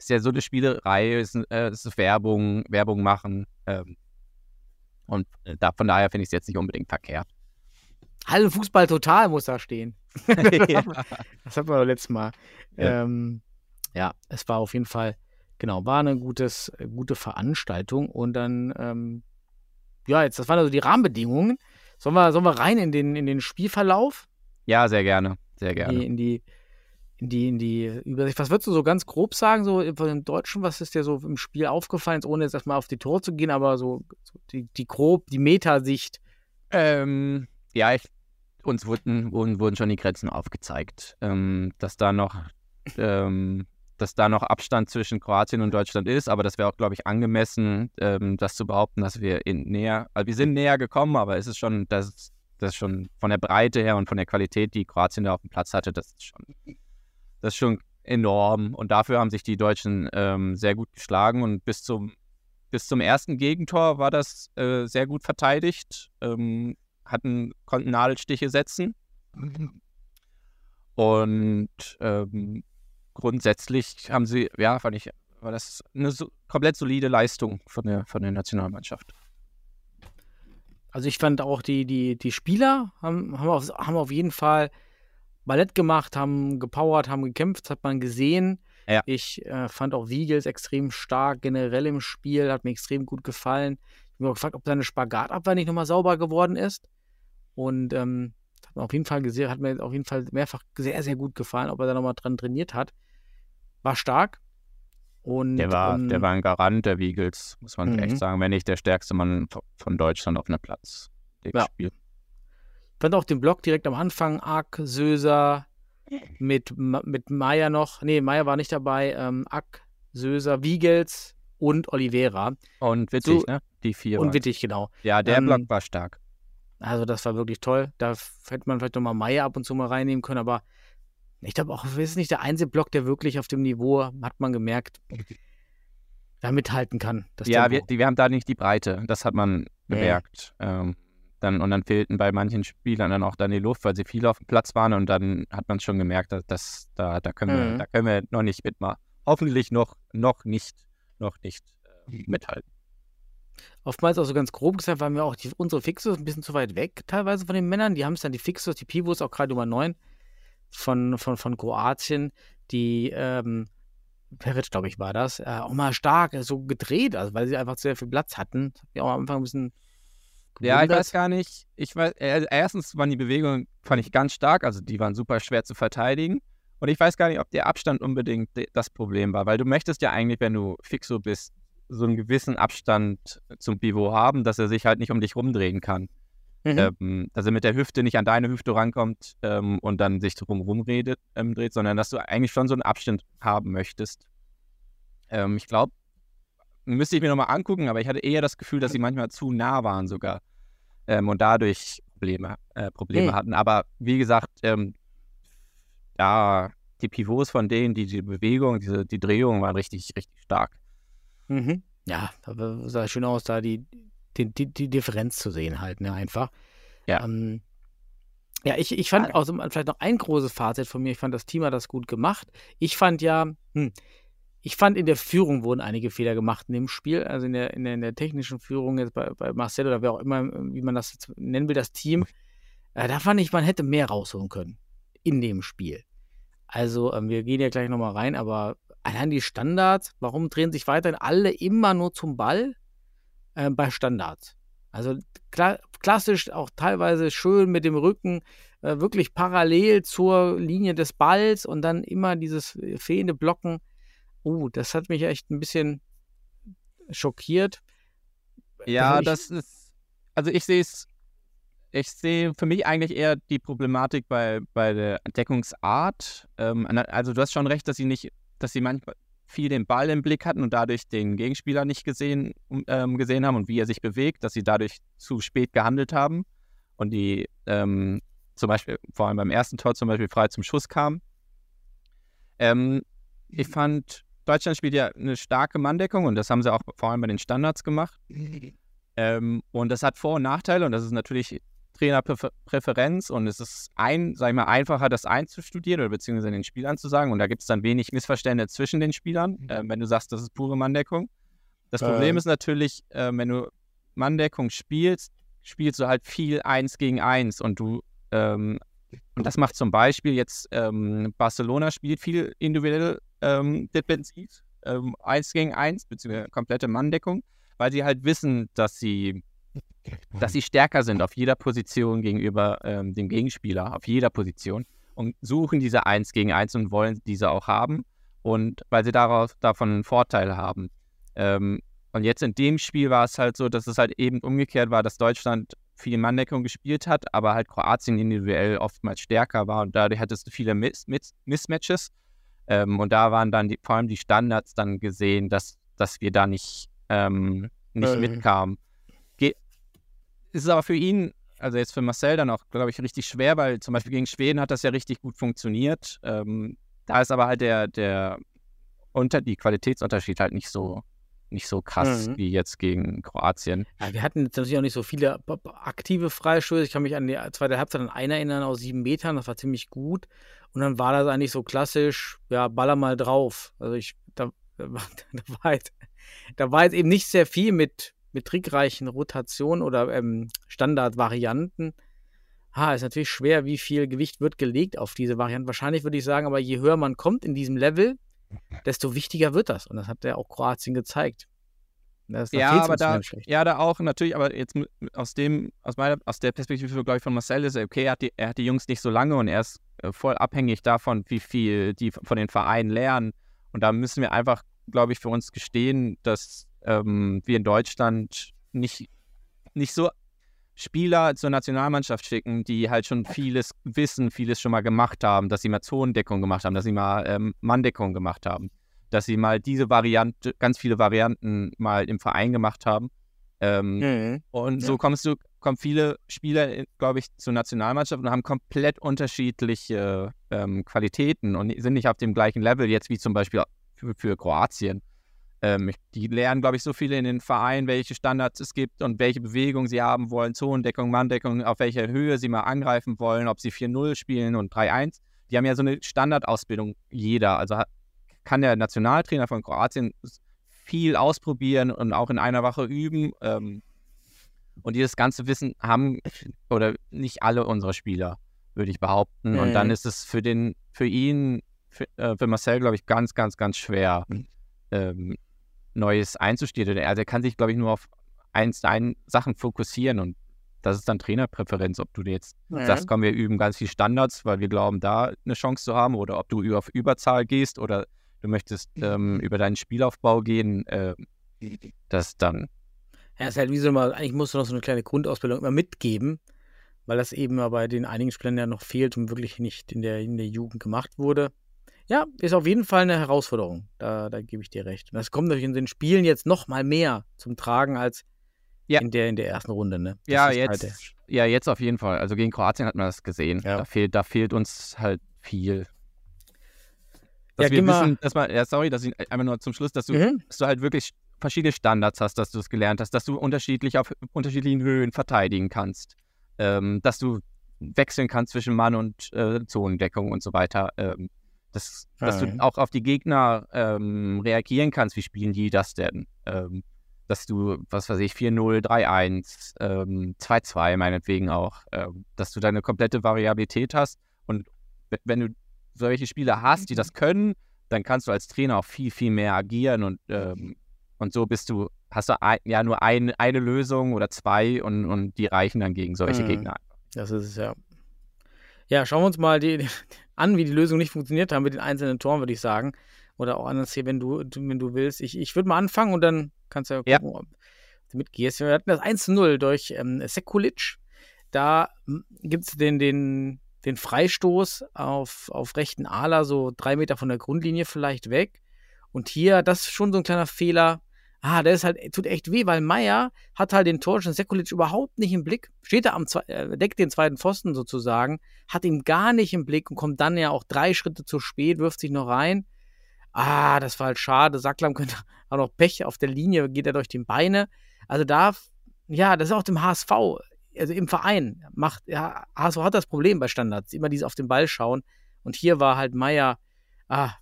ja so eine Spielerei, ist, äh, ist Werbung, Werbung machen. Ähm, und äh, da, von daher finde ich es jetzt nicht unbedingt verkehrt. Hallenfußball total muss da stehen. ja. Das hatten wir doch letztes Mal. Ja. Ähm, ja, es war auf jeden Fall, genau, war eine gutes, äh, gute Veranstaltung. Und dann, ähm, ja, jetzt, das waren also die Rahmenbedingungen. Sollen wir, sollen wir rein in den, in den Spielverlauf? ja, sehr gerne. Sehr gerne. Die, in die, in die, in die Übersicht. Was würdest du so ganz grob sagen, so dem Deutschen, was ist dir so im Spiel aufgefallen, jetzt ohne jetzt erstmal auf die Tore zu gehen, aber so, so die, die grob, die Metasicht. Ähm, ja, ich, uns wurden, wurden, schon die Grenzen aufgezeigt. Ähm, dass da noch, ähm, dass da noch Abstand zwischen Kroatien und Deutschland ist, aber das wäre auch, glaube ich, angemessen, ähm, das zu behaupten, dass wir in näher, also wir sind näher gekommen, aber es ist schon, das, das ist schon von der Breite her und von der Qualität, die Kroatien da auf dem Platz hatte, das ist schon, das ist schon enorm. Und dafür haben sich die Deutschen ähm, sehr gut geschlagen und bis zum bis zum ersten Gegentor war das äh, sehr gut verteidigt. Ähm, hatten, konnten Nadelstiche setzen. Und ähm, grundsätzlich haben sie, ja, fand ich, war das eine so, komplett solide Leistung von der, von der Nationalmannschaft. Also ich fand auch die, die, die Spieler haben, haben, auf, haben auf jeden Fall Ballett gemacht, haben gepowert, haben gekämpft, hat man gesehen. Ja. Ich äh, fand auch Wiegels extrem stark generell im Spiel, hat mir extrem gut gefallen. Ich habe mich auch gefragt, ob seine Spagatabwehr nicht nochmal sauber geworden ist. Und ähm, hat mir auf jeden Fall gesehen, hat mir auf jeden Fall mehrfach sehr, sehr gut gefallen, ob er da nochmal dran trainiert hat. War stark. Und, Der war, ähm, der war ein Garant der Wiegels, muss man Mhm. echt sagen, wenn nicht der stärkste Mann von Deutschland auf einem Platz. Ja. Spiel. Fand auch den Block direkt am Anfang Ack, Söser, mit, mit Meier noch, nee, Meier war nicht dabei, ähm, Ack, Söser, Wiegels und Oliveira. Und witzig, So- ne? Die vier. und waren- Wittig, genau. Ja, der ähm, Block war stark. Also das war wirklich toll. Da hätte man vielleicht nochmal Meier ab und zu mal reinnehmen können, aber ich glaube auch, es ist nicht der einzige Block, der wirklich auf dem Niveau, hat man gemerkt, da mithalten kann. Das Ja, wir, wir haben da nicht die Breite. Das hat man Nee. gemerkt. Ähm, dann, und dann fehlten bei manchen Spielern dann auch dann die Luft, weil sie viel auf dem Platz waren. Und dann hat man schon gemerkt, dass, dass da, da, können wir, Mhm. da können wir noch nicht mitmachen. Hoffentlich noch, noch nicht, noch nicht äh, mithalten. Oftmals auch so ganz grob gesagt, waren wir auch die, unsere Fixos ein bisschen zu weit weg, teilweise von den Männern. Die haben es dann, die Fixos, die Pivots, auch gerade Nummer 9 von, von, von Kroatien, die, ähm, Peric, glaube ich, war das, äh, auch mal stark, äh, so gedreht, also weil sie einfach sehr viel Platz hatten. Das hat mich auch am Anfang ein bisschen Ja, ich gewundert. weiß gar nicht. Ich weiß, äh, erstens waren die Bewegungen, fand ich ganz stark, also die waren super schwer zu verteidigen. Und ich weiß gar nicht, ob der Abstand unbedingt das Problem war, weil du möchtest ja eigentlich, wenn du Fixo bist, so einen gewissen Abstand zum Pivot haben, dass er sich halt nicht um dich rumdrehen kann. Mhm. Ähm, dass er mit der Hüfte nicht an deine Hüfte rankommt ähm, und dann sich drum rumredet, ähm, dreht, sondern dass du eigentlich schon so einen Abstand haben möchtest. Ähm, ich glaube, müsste ich mir nochmal angucken, aber ich hatte eher das Gefühl, dass sie manchmal zu nah waren sogar ähm, und dadurch Probleme, äh, Probleme Hm. hatten. Aber wie gesagt, ähm, ja, die Pivots von denen, die, die Bewegung, diese, die Drehung waren richtig, richtig stark. Mhm. Ja, sah schön aus, da die, die, die, die Differenz zu sehen halt, ne, einfach. Ja. Ähm, ja, ich, ich fand also vielleicht noch ein großes Fazit von mir. Ich fand, das Team hat das gut gemacht. Ich fand ja, hm, ich fand in der Führung wurden einige Fehler gemacht in dem Spiel, also in der, in der, in der technischen Führung jetzt bei, bei Marcel oder wer auch immer, wie man das jetzt nennen will, das Team. Äh, da fand ich, man hätte mehr rausholen können in dem Spiel. Also, ähm, wir gehen ja gleich nochmal rein, aber allein die Standards, warum drehen sich weiterhin alle immer nur zum Ball äh, bei Standards? Also kla klassisch auch teilweise schön mit dem Rücken äh, wirklich parallel zur Linie des Balls und dann immer dieses fehlende Blocken. Uh, das hat mich echt ein bisschen schockiert. Ja, Also das ist, also ich sehe es, ich sehe für mich eigentlich eher die Problematik bei, bei der Deckungsart. Ähm, also du hast schon recht, dass sie nicht, dass sie manchmal viel den Ball im Blick hatten und dadurch den Gegenspieler nicht gesehen, ähm, gesehen haben und wie er sich bewegt, dass sie dadurch zu spät gehandelt haben und die ähm, zum Beispiel, vor allem beim ersten Tor zum Beispiel frei zum Schuss kamen. Ähm, ich fand, Deutschland spielt ja eine starke Manndeckung und das haben sie auch vor allem bei den Standards gemacht. Ähm, und das hat Vor- und Nachteile und das ist natürlich Trainerpräferenz und es ist ein, sag ich mal, einfacher, das einzustudieren oder beziehungsweise den Spielern zu sagen. Und da gibt es dann wenig Missverständnisse zwischen den Spielern, äh, wenn du sagst, das ist pure Manndeckung. Das Problem Ähm. ist natürlich, äh, wenn du Manndeckung spielst, spielst du halt viel eins gegen eins und du ähm, und das macht zum Beispiel jetzt ähm, Barcelona spielt viel individuell ähm, defensiv, ähm, eins gegen eins, beziehungsweise komplette Manndeckung, weil sie halt wissen, dass sie, dass sie stärker sind auf jeder Position gegenüber ähm, dem Gegenspieler, auf jeder Position und suchen diese eins gegen eins und wollen diese auch haben und weil sie daraus davon einen Vorteil haben. Ähm, und jetzt in dem Spiel war es halt so, dass es halt eben umgekehrt war, dass Deutschland viel Manndeckung gespielt hat, aber halt Kroatien individuell oftmals stärker war und dadurch hattest du viele Miss Miss Mismatches. Ähm, und da waren dann die, vor allem die Standards dann gesehen, dass, dass wir da nicht, ähm, nicht Mhm. mitkamen. Ge ist es aber für ihn, also jetzt für Marcel dann auch, glaube ich, richtig schwer, weil zum Beispiel gegen Schweden hat das ja richtig gut funktioniert. Ähm, da ist aber halt der, der unter die Qualitätsunterschied halt nicht so, nicht so krass Mhm. wie jetzt gegen Kroatien. Ja, wir hatten jetzt natürlich auch nicht so viele aktive Freistöße. Ich kann mich an die zweite Halbzeit an einen erinnern aus sieben Metern. Das war ziemlich gut. Und dann war das eigentlich so klassisch, ja, baller mal drauf. Also ich, da, da, war- jetzt, da war jetzt eben nicht sehr viel mit, mit trickreichen Rotationen oder ähm, Standardvarianten. Ha, ist natürlich schwer, wie viel Gewicht wird gelegt auf diese Varianten. Wahrscheinlich würde ich sagen, aber je höher man kommt in diesem Level, desto wichtiger wird das. Und das hat ja auch Kroatien gezeigt. Das, da ja, aber da, ja, da auch natürlich, aber jetzt aus dem, aus meiner, aus der Perspektive, glaube ich, von Marcel ist, okay, er hat, die, er hat die Jungs nicht so lange und er ist äh, voll abhängig davon, wie viel die von den Vereinen lernen. Und da müssen wir einfach, glaube ich, für uns gestehen, dass ähm, wir in Deutschland nicht, nicht so Spieler zur Nationalmannschaft schicken, die halt schon vieles wissen, vieles schon mal gemacht haben, dass sie mal Zonendeckung gemacht haben, dass sie mal ähm, Manndeckung gemacht haben, dass sie mal diese Variante, ganz viele Varianten mal im Verein gemacht haben. Ähm, Mhm. und so kommst du, kommen viele Spieler, glaube ich, zur Nationalmannschaft und haben komplett unterschiedliche ähm, Qualitäten und sind nicht auf dem gleichen Level jetzt wie zum Beispiel für, für Kroatien. Ähm, die lernen, glaube ich, so viele in den Vereinen, welche Standards es gibt und welche Bewegungen sie haben wollen, Zonendeckung, Manndeckung, auf welcher Höhe sie mal angreifen wollen, ob sie 4-0 spielen und 3-1. Die haben ja so eine Standardausbildung, jeder. Also kann der Nationaltrainer von Kroatien viel ausprobieren und auch in einer Woche üben. Ähm, und dieses ganze Wissen haben oder nicht alle unsere Spieler, würde ich behaupten. Und dann Mhm. ist es für den, für ihn, für, äh, für Marcel, glaube ich, ganz, ganz, ganz schwer, ähm, Neues einzustudieren. Also er kann sich, glaube ich, nur auf eins, ein Sachen fokussieren und das ist dann Trainerpräferenz, ob du jetzt Ja. sagst, komm, wir üben ganz viel Standards, weil wir glauben, da eine Chance zu haben, oder ob du auf Überzahl gehst oder du möchtest ähm, über deinen Spielaufbau gehen, äh, das dann Ja, ist halt wie so mal, eigentlich musst du noch so eine kleine Grundausbildung immer mitgeben, weil das eben aber bei den einigen Spielern ja noch fehlt und wirklich nicht in der, in der Jugend gemacht wurde. Ja, ist auf jeden Fall eine Herausforderung. Da, da gebe ich dir recht. Und das kommt natürlich in den Spielen jetzt noch mal mehr zum Tragen als Ja. in, der, in der ersten Runde. Ne? Das Ja, ist jetzt, halt ja, jetzt auf jeden Fall. Also gegen Kroatien hat man das gesehen. Ja. Da, fehlt, da fehlt uns halt viel. Ja, Dass geh wir wissen, dass man, ja, sorry, dass ich einmal nur zum Schluss, dass du, mhm. dass du halt wirklich verschiedene Standards hast, dass du es gelernt hast, dass du unterschiedlich auf unterschiedlichen Höhen verteidigen kannst, ähm, dass du wechseln kannst zwischen Mann und äh, Zonendeckung und so weiter. Ähm, dass, dass du Mhm. auch auf die Gegner ähm, reagieren kannst. Wie spielen die das denn? Ähm, dass du, was weiß ich, 4-0, 3-1, ähm, 2-2 meinetwegen auch, ähm, dass du deine komplette Variabilität hast. Und wenn du solche Spieler hast, die das können, dann kannst du als Trainer auch viel, viel mehr agieren und, ähm, und so bist du, hast du ein, ja nur ein, eine Lösung oder zwei und, und die reichen dann gegen solche Mhm. Gegner. Das ist es ja. Ja, schauen wir uns mal die, an, wie die Lösung nicht funktioniert haben mit den einzelnen Toren, würde ich sagen. Oder auch anders hier, wenn du, wenn du willst. Ich, ich würde mal anfangen und dann kannst du ja Ja. gucken, ob du mitgehst. Wir hatten das 1-0 durch ähm, Sekulic. Da gibt es den, den, den Freistoß auf, auf rechten Ala, so drei Meter von der Grundlinie vielleicht weg. Und hier, das ist schon so ein kleiner Fehler. Ah, der ist halt, tut echt weh, weil Meier hat halt den Torschen Sekulic überhaupt nicht im Blick. Steht er am, äh, deckt den zweiten Pfosten sozusagen, hat ihn gar nicht im Blick und kommt dann ja auch drei Schritte zu spät, wirft sich noch rein. Ah, das war halt schade. Sacklam könnte auch noch Pech auf der Linie, geht er durch die Beine. Also da, ja, das ist auch dem HSV, also im Verein, macht, ja, HSV hat das Problem bei Standards, immer dieses auf den Ball schauen. Und hier war halt Meier, ah,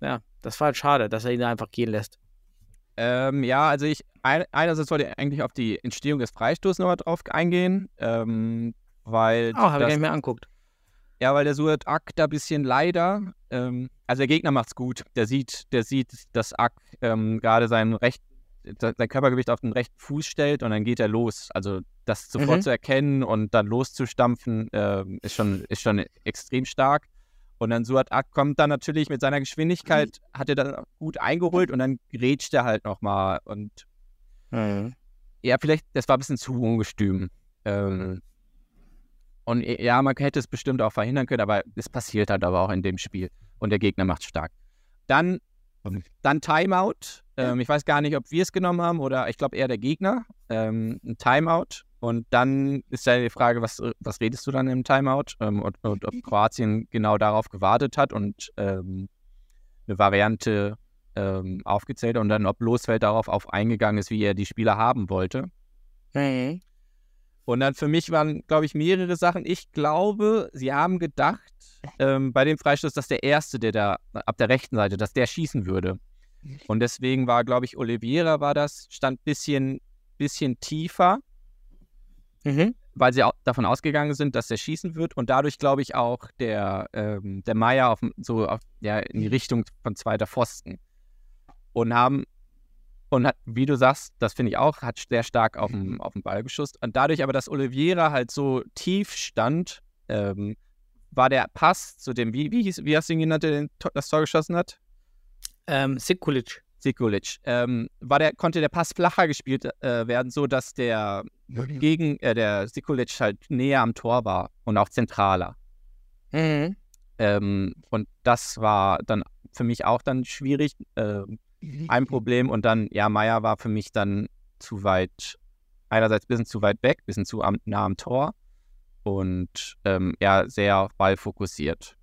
ja, das war halt schade, dass er ihn da einfach gehen lässt. Ähm, ja, also ich, ein, einerseits wollte ich eigentlich auf die Entstehung des Freistoßes nochmal drauf eingehen, ähm, weil Oh, habe ich gar nicht mehr anguckt. Ja, weil der Suat Ak da ein bisschen leider, ähm, also der Gegner macht's gut. Der sieht, der sieht, dass Ak ähm, gerade sein recht, sein Körpergewicht auf den rechten Fuß stellt und dann geht er los. Also das sofort Mhm. zu erkennen und dann loszustampfen, ähm, ist schon, ist schon extrem stark. Und dann Suat Ak kommt dann natürlich mit seiner Geschwindigkeit, hat er dann gut eingeholt und dann grätscht er halt nochmal und Mhm. ja, vielleicht, das war ein bisschen zu ungestüm. Ähm, und ja, man hätte es bestimmt auch verhindern können, aber es passiert halt aber auch in dem Spiel. Und der Gegner macht stark. Dann, dann Timeout. Ähm, ich weiß gar nicht, ob wir es genommen haben oder ich glaube eher der Gegner. Ähm, ein Timeout. Und dann ist ja die Frage, was, was redest du dann im Timeout? Ähm, und, und ob Kroatien genau darauf gewartet hat und ähm, eine Variante ähm, aufgezählt und dann, ob Losfeld darauf auf eingegangen ist, wie er die Spieler haben wollte. Mhm. Und dann für mich waren, glaube ich, mehrere Sachen. Ich glaube, sie haben gedacht, ähm, bei dem Freistoß, dass der Erste, der da ab der rechten Seite, dass der schießen würde. Und deswegen war, glaube ich, Oliveira war das, stand ein bisschen, bisschen tiefer, Mhm. weil sie auch davon ausgegangen sind, dass der schießen wird. Und dadurch, glaube ich, auch der, ähm, der Meier auf, so auf, ja, in die Richtung von zweiter Pfosten. Und haben, und hat, wie du sagst, das finde ich auch, hat sehr stark auf den, auf den Ball geschusst. Und dadurch aber, dass Oliveira halt so tief stand, ähm, war der Pass zu dem, wie, wie, hieß, wie hast du ihn genannt, der das Tor geschossen hat? Ähm, Sekulic. Sikulic. Ähm, war der, konnte der Pass flacher gespielt äh, werden, so dass der gegen äh, der Sikulic halt näher am Tor war und auch zentraler. Mhm. Ähm, und das war dann für mich auch dann schwierig. Ähm, ein Problem und dann, ja, Meier war für mich dann zu weit, einerseits ein bisschen zu weit weg, ein bisschen zu am, nah am Tor und ähm, ja, sehr ballfokussiert.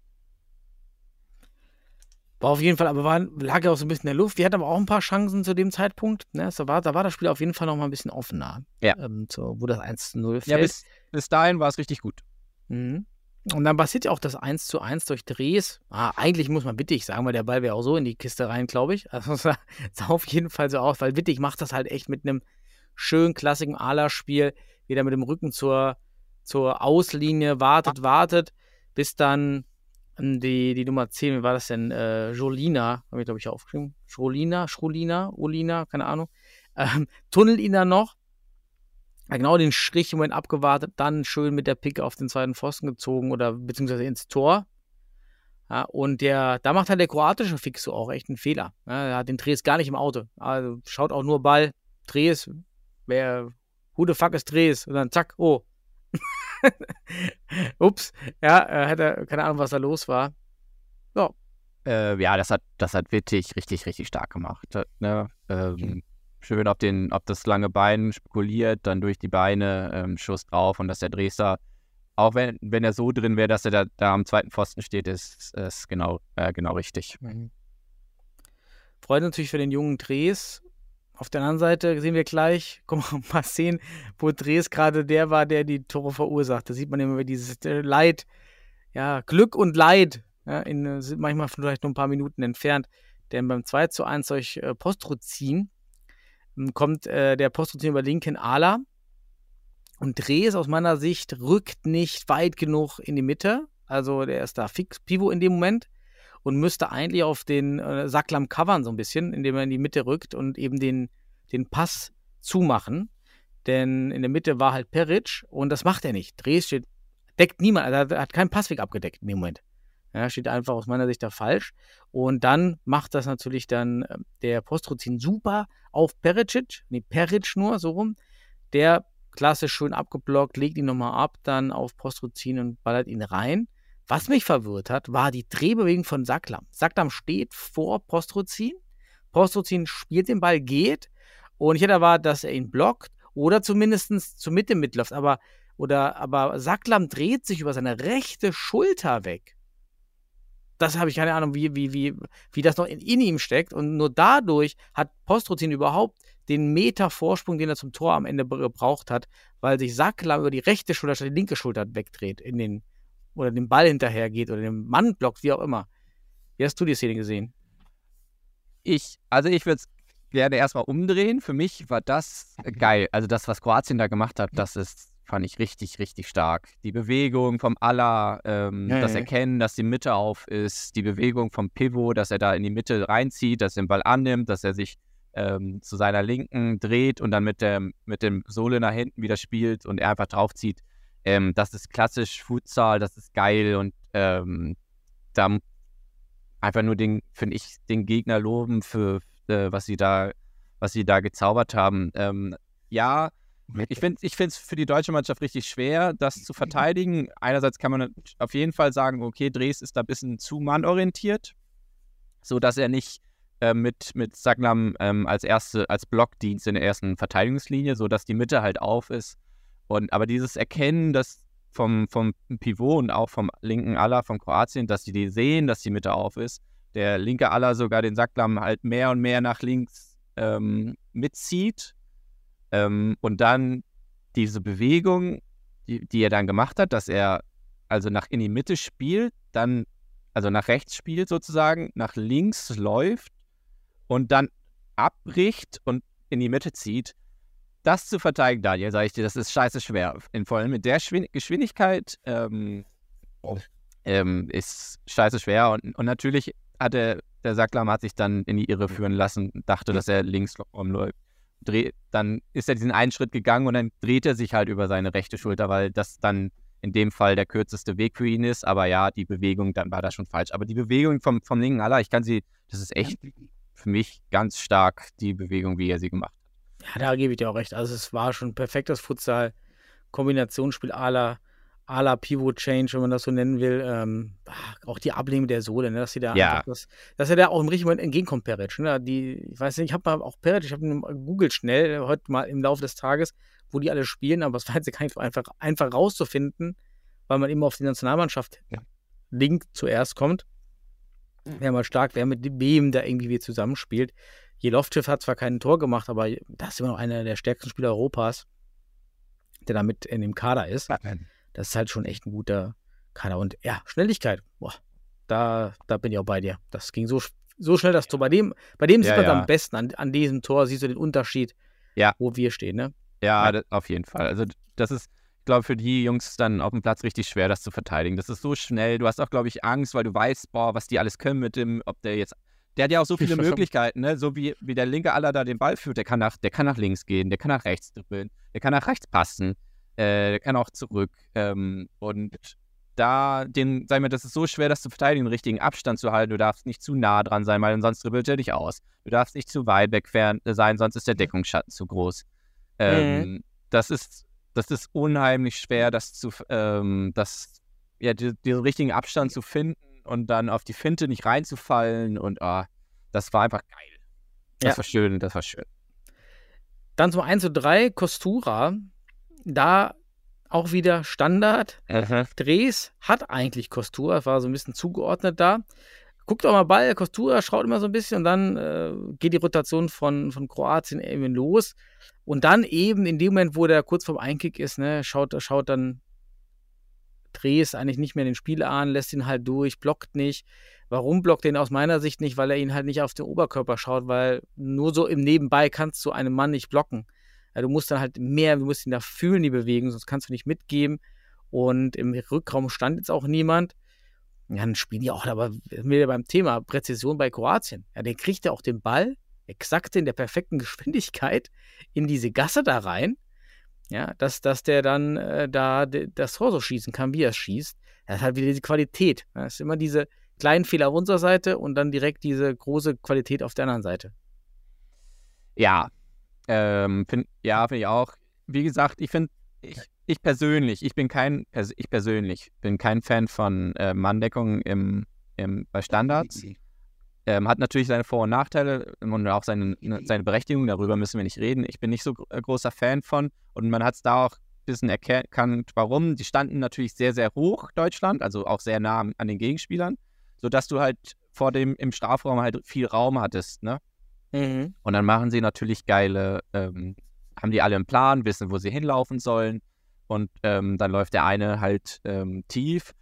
War auf jeden Fall, aber war, lag ja auch so ein bisschen in der Luft. Wir hatten aber auch ein paar Chancen zu dem Zeitpunkt. Ne? Da, war, da war das Spiel auf jeden Fall noch mal ein bisschen offener. Ja. Ähm, so, wo das 1 zu 0 fällt. Ja, bis, bis dahin war es richtig gut. Mhm. Und dann passiert ja auch das 1 zu 1 durch Drehs. Ah, eigentlich muss man Wittig sagen, weil der Ball wäre auch so in die Kiste rein, glaube ich. Also es sah, sah auf jeden Fall so aus, weil Wittig macht das halt echt mit einem schön klassischen Ala-Spiel, wieder mit dem Rücken zur, zur Auslinie, wartet, wartet, bis dann die, die Nummer 10, wie war das denn? Äh, Jolina, habe ich glaube ich aufgeschrieben. Jolina, Schrolina, Olina, keine Ahnung. Ähm, tunnelt ihn dann noch. Genau den Strich im Moment abgewartet, dann schön mit der Picke auf den zweiten Pfosten gezogen oder beziehungsweise ins Tor. Ja, und der, da macht halt der kroatische Fixo auch echt einen Fehler. Ja, er hat den Dres gar nicht im Auto. Also schaut auch nur Ball. Dres, wer, who the fuck ist Dres? Und dann zack, oh. Ups, ja, äh, hat er, keine Ahnung, was da los war. Ja, Äh, ja, das hat, das hat Wittig richtig, richtig stark gemacht. äh, Ne? Ähm, Schön auf, den, auf das lange Bein spekuliert, dann durch die Beine, ähm, Schuss drauf und dass der Dresdner, auch wenn, wenn er so drin wäre, dass er da, da am zweiten Pfosten steht, ist, ist genau, äh, genau richtig. Freut natürlich für den jungen Dres. Auf der anderen Seite sehen wir gleich, kommen wir mal sehen, wo Dres gerade der war, der die Tore verursacht. Da sieht man immer dieses äh, Leid, ja, Glück und Leid, ja, in, äh, sind manchmal vielleicht nur ein paar Minuten entfernt. Denn beim 2 zu 1 durch äh, Postruzin ähm, kommt äh, der Postruzin über linken Ala und Dres aus meiner Sicht rückt nicht weit genug in die Mitte. Also der ist da fix Pivo in dem Moment und müsste eigentlich auf den äh, Sacklam covern so ein bisschen, indem er in die Mitte rückt und eben den, den Pass zumachen. Denn in der Mitte war halt Peric und das macht er nicht. Dres steht, deckt niemand, also er hat keinen Passweg abgedeckt in dem Moment. Ja, steht einfach aus meiner Sicht da falsch. Und dann macht das natürlich dann äh, der Postruzin super auf Pericic, nee, Peric nur, so rum. Der klassisch schön abgeblockt, legt ihn nochmal ab, dann auf Postruzin und ballert ihn rein. Was mich verwirrt hat, war die Drehbewegung von Sacklam. Sacklam steht vor Postruzin. Postruzin spielt den Ball, geht. Und ich hätte erwartet, dass er ihn blockt oder zumindest zur Mitte mitläuft. Aber, oder, aber Sacklam dreht sich über seine rechte Schulter weg. Das habe ich keine Ahnung, wie, wie, wie, wie das noch in, in ihm steckt. Und nur dadurch hat Postruzin überhaupt den Meter Vorsprung, den er zum Tor am Ende gebraucht hat, weil sich Sacklam über die rechte Schulter statt die linke Schulter wegdreht in den, oder den Ball hinterher geht oder den Mann blockt, wie auch immer. Wie hast du die Szene gesehen? Ich, also ich würde es gerne erstmal umdrehen. Für mich war das geil. Also das, was Kroatien da gemacht hat, das ist, fand ich richtig, richtig stark. Die Bewegung vom Allah, ähm, Ja, das ja. Erkennen, dass die Mitte auf ist, die Bewegung vom Pivot, dass er da in die Mitte reinzieht, dass er den Ball annimmt, dass er sich ähm, zu seiner Linken dreht und dann mit dem, mit dem Sohle nach hinten wieder spielt und er einfach draufzieht. Ähm, das ist klassisch Futsal, das ist geil und ähm, da einfach nur den, finde ich, den Gegner loben für äh, was sie da, was sie da gezaubert haben. Ähm, ja, ich finde ich es für die deutsche Mannschaft richtig schwer, das zu verteidigen. Einerseits kann man auf jeden Fall sagen, okay, Dres ist da ein bisschen zu mannorientiert, so dass er nicht äh, mit, mit Sagnam ähm, als erste, als Blockdienst in der ersten Verteidigungslinie, so dass die Mitte halt auf ist. Und aber dieses Erkennen, dass vom, vom Pivot und auch vom linken Aller von Kroatien, dass die, die sehen, dass die Mitte auf ist. Der linke Aller sogar den Sacklam halt mehr und mehr nach links ähm, mitzieht. Ähm, und dann diese Bewegung, die, die er dann gemacht hat, dass er also nach in die Mitte spielt, dann, also nach rechts spielt sozusagen, nach links läuft und dann abbricht und in die Mitte zieht. Das zu verteidigen, Daniel, sage ich dir, das ist scheiße schwer. In, vor allem mit der Schwin Geschwindigkeit ähm, ähm, ist scheiße schwer. Und, und natürlich hatte der Sacklam hat sich dann in die Irre führen lassen, dachte, dass er links rumläuft. Dreh, dann ist er diesen einen Schritt gegangen und dann dreht er sich halt über seine rechte Schulter, weil das dann in dem Fall der kürzeste Weg für ihn ist. Aber ja, die Bewegung, dann war das schon falsch. Aber die Bewegung vom, vom linken Aller, ich kann sie, das ist echt für mich ganz stark die Bewegung, wie er sie gemacht hat. Ja, da gebe ich dir auch recht. Also es war schon perfektes Futsal. Kombinationsspiel à la, à la Pivot Change, wenn man das so nennen will. Ähm, ah, auch die Ablehnung der Sohle, ne, dass sie da Ja. das, dass er da auch im richtigen Moment entgegenkommt, Peric. Ne? Die, ich weiß nicht, ich habe mal auch Peric, ich habe googelt schnell, heute mal im Laufe des Tages, wo die alle spielen, aber es war jetzt gar nicht so einfach, einfach rauszufinden, weil man immer auf die Nationalmannschaft Ja. Link zuerst kommt. Wer mal stark, wer mit wem da irgendwie wie zusammenspielt. Jelovcev hat zwar kein Tor gemacht, aber das ist immer noch einer der stärksten Spieler Europas, der da mit in dem Kader ist. Das ist halt schon echt ein guter Kader. Und ja, Schnelligkeit, boah, da, da bin ich auch bei dir. Das ging so, so schnell, dass du bei dem, bei dem sieht Ja, man ja. am besten, an, an diesem Tor siehst du den Unterschied, Ja. wo wir stehen, ne? Ja, das, auf jeden Fall. Also das ist, ich glaube, für die Jungs dann auf dem Platz richtig schwer, das zu verteidigen. Das ist so schnell. Du hast auch, glaube ich, Angst, weil du weißt, boah, was die alles können mit dem, ob der jetzt. Der hat ja auch so viele Möglichkeiten, ne? So wie, wie der linke Aller da den Ball führt. Der kann, nach, der kann nach links gehen, der kann nach rechts dribbeln, der kann nach rechts passen, äh, der kann auch zurück. Ähm, und da, den, sag ich mal, das ist so schwer, das zu verteidigen, den richtigen Abstand zu halten. Du darfst nicht zu nah dran sein, weil sonst dribbelt er dich aus. Du darfst nicht zu weit weg fern- sein, sonst ist der Deckungsschatten zu groß. Ähm, Das ist, das ist unheimlich schwer, das zu, ähm, das, ja, die, diesen richtigen Abstand zu finden und dann auf die Finte nicht reinzufallen und ah, das war einfach geil. Das Ja. war schön, das war schön. Dann zum 1 zu 3, Kostura. Da auch wieder Standard. Dres hat eigentlich Kostura, war so ein bisschen zugeordnet da. Guckt auch mal Ball, Kostura schaut immer so ein bisschen und dann äh, geht die Rotation von, von Kroatien eben los. Und dann eben in dem Moment, wo der kurz vorm Einkick ist, ne, schaut, schaut dann Dres eigentlich nicht mehr den Spiel an, lässt ihn halt durch, blockt nicht. Warum blockt er ihn aus meiner Sicht nicht? Weil er ihn halt nicht auf den Oberkörper schaut, weil nur so im Nebenbei kannst du einem Mann nicht blocken. Ja, du musst dann halt mehr, du musst ihn da fühlen, die Bewegung, sonst kannst du nicht mitgeben. Und im Rückraum stand jetzt auch niemand. Ja, dann spielen die auch, aber wieder beim Thema Präzision bei Kroatien. Ja, der kriegt ja auch den Ball exakt in der perfekten Geschwindigkeit in diese Gasse da rein. Ja, dass, dass der dann äh, da das Tor so schießen kann, wie er schießt. Das hat halt wieder diese Qualität. Ja, es ist immer diese kleinen Fehler auf unserer Seite und dann direkt diese große Qualität auf der anderen Seite. Ja, ähm, find, ja, finde ich auch. Wie gesagt, ich finde, ich, ich persönlich, ich bin kein, ich persönlich bin kein Fan von äh, Manndeckung im, im, bei Standards. Ähm, hat natürlich seine Vor- und Nachteile und auch seine, ne, seine Berechtigung, darüber müssen wir nicht reden. Ich bin nicht so äh, großer Fan von und man hat es da auch ein bisschen erkannt, warum. Die standen natürlich sehr, sehr hoch, Deutschland, also auch sehr nah an den Gegenspielern, sodass du halt vor dem im Strafraum halt viel Raum hattest, ne? Mhm. Und dann machen sie natürlich geile, ähm, haben die alle einen Plan, wissen, wo sie hinlaufen sollen. Und ähm, dann läuft der eine halt ähm, tief.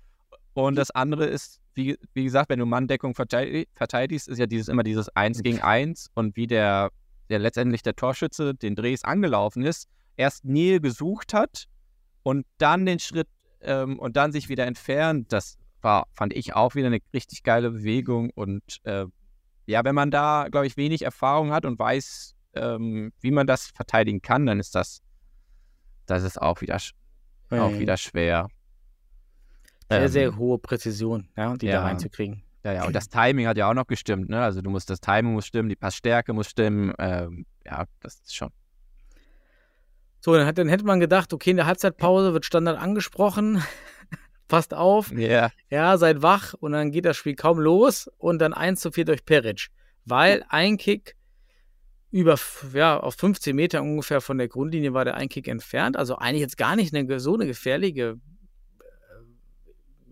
Und das andere ist, wie, wie gesagt, wenn du Manndeckung verteidig- verteidigst, ist ja dieses immer dieses Eins gegen Eins. Und wie der, der letztendlich der Torschütze den Drehs angelaufen ist, erst Nähe gesucht hat und dann den Schritt ähm, und dann sich wieder entfernt, das war, fand ich auch wieder eine richtig geile Bewegung. Und äh, ja, wenn man da, glaube ich, wenig Erfahrung hat und weiß, ähm, wie man das verteidigen kann, dann ist das, das ist auch wieder, auch wieder schwer. Sehr, Ähm, sehr hohe Präzision, ja, die da ja. reinzukriegen. Ja, ja, und das Timing hat ja auch noch gestimmt, ne? Also du musst, das Timing muss stimmen, die Passstärke muss stimmen. Ähm, ja, das ist schon. So, dann, hat, dann hätte man gedacht, okay, in der Halbzeitpause wird Standard angesprochen. Passt auf, Ja. ja, seid wach und dann geht das Spiel kaum los und dann 1 zu 4 durch Peric. Weil ein Kick über, ja, auf 15 Meter ungefähr von der Grundlinie war der ein Kick entfernt. Also eigentlich jetzt gar nicht eine, so eine gefährliche äh,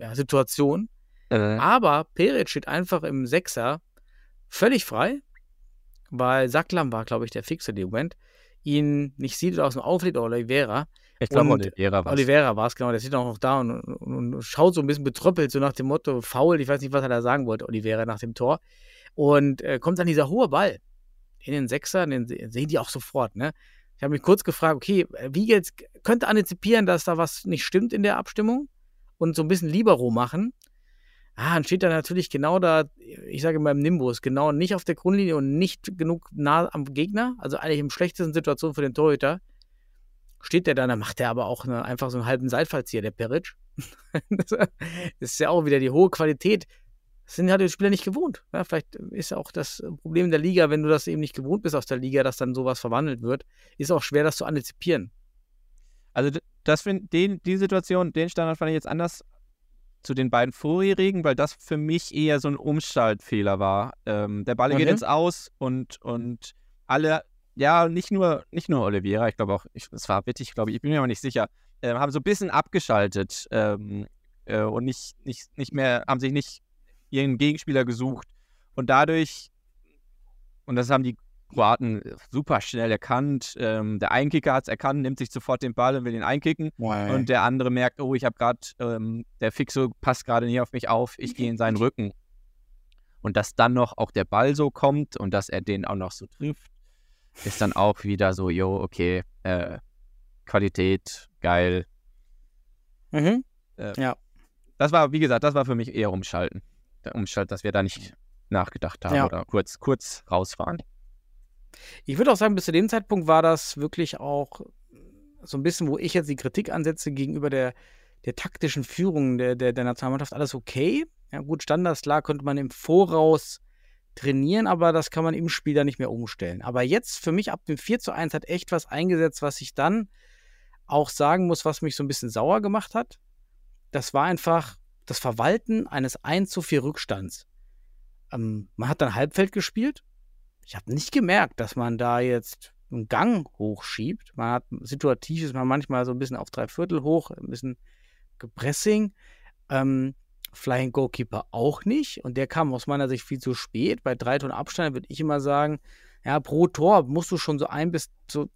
ja, Situation. Äh, Aber Peric steht einfach im Sechser völlig frei, weil Sacklam war, glaube ich, der Fixer in dem Moment. Ihn nicht sieht oder aus dem Aufliegt oder Oliveira. ich glaube, Oliveira war Oliveira war es, genau. Der steht auch noch da und, und, und schaut so ein bisschen betröppelt, so nach dem Motto, faul. Ich weiß nicht, was er da sagen wollte, Oliveira, nach dem Tor. Und äh, kommt dann dieser hohe Ball in den Sechser, den se- sehen die auch sofort, ne? Ich habe mich kurz gefragt, okay, wie jetzt könnte antizipieren, dass da was nicht stimmt in der Abstimmung und so ein bisschen Libero machen. Ah, dann steht er natürlich genau da, ich sage mal im Nimbus, genau nicht auf der Grundlinie und nicht genug nah am Gegner, also eigentlich im schlechtesten Situation für den Torhüter steht der da, dann macht er aber auch eine, einfach so einen halben Seitfallzieher, der Peric. das ist ja auch wieder die hohe Qualität. Das sind halt die Spieler nicht gewohnt. Ja, vielleicht ist ja auch das Problem der Liga, wenn du das eben nicht gewohnt bist aus der Liga, dass dann sowas verwandelt wird, ist auch schwer, das zu antizipieren. Also das den, die Situation, den Standard fand ich jetzt anders zu den beiden vorherigen, weil das für mich eher so ein Umschaltfehler war. Ähm, der Ball geht Mhm. ins Aus und, und alle, ja, nicht nur, nicht nur Oliveira, ich glaube auch, es war Wittig, glaube ich, ich bin mir aber nicht sicher, äh, haben so ein bisschen abgeschaltet ähm, äh, und nicht, nicht, nicht mehr, haben sich nicht ihren Gegenspieler gesucht. Und dadurch, und das haben die Kroaten super schnell erkannt. Ähm, der Einkicker hat es erkannt, nimmt sich sofort den Ball und will ihn einkicken. Und der andere merkt, oh, ich habe gerade, ähm, der Fixo passt gerade nicht auf mich auf, ich gehe in seinen Rücken. Und dass dann noch auch der Ball so kommt und dass er den auch noch so trifft, ist dann auch wieder so, jo, okay, äh, Qualität, geil. Mhm. Das war, wie gesagt, das war für mich eher Umschalten. Der Umschalt, dass wir da nicht nachgedacht haben Ja. oder kurz, kurz rausfahren. Ich würde auch sagen, bis zu dem Zeitpunkt war das wirklich auch so ein bisschen, wo ich jetzt die Kritik ansetze gegenüber der, der taktischen Führung der, der, der Nationalmannschaft, alles okay. Ja, gut, Standards, klar, könnte man im Voraus trainieren, aber das kann man im Spiel dann nicht mehr umstellen. Aber jetzt für mich ab dem 4 zu 1 hat echt was eingesetzt, was ich dann auch sagen muss, was mich so ein bisschen sauer gemacht hat. Das war einfach das Verwalten eines 1 zu 4 Rückstands. Ähm, man hat dann Halbfeld gespielt. Ich habe nicht gemerkt, dass man da jetzt einen Gang hochschiebt. Man hat situativ ist man manchmal so ein bisschen auf drei Viertel hoch, ein bisschen gepressing. Ähm, Flying Goalkeeper auch nicht. Und der kam aus meiner Sicht viel zu spät. Bei drei Toren Abstand würde ich immer sagen, ja, pro Tor musst du schon so ein bis so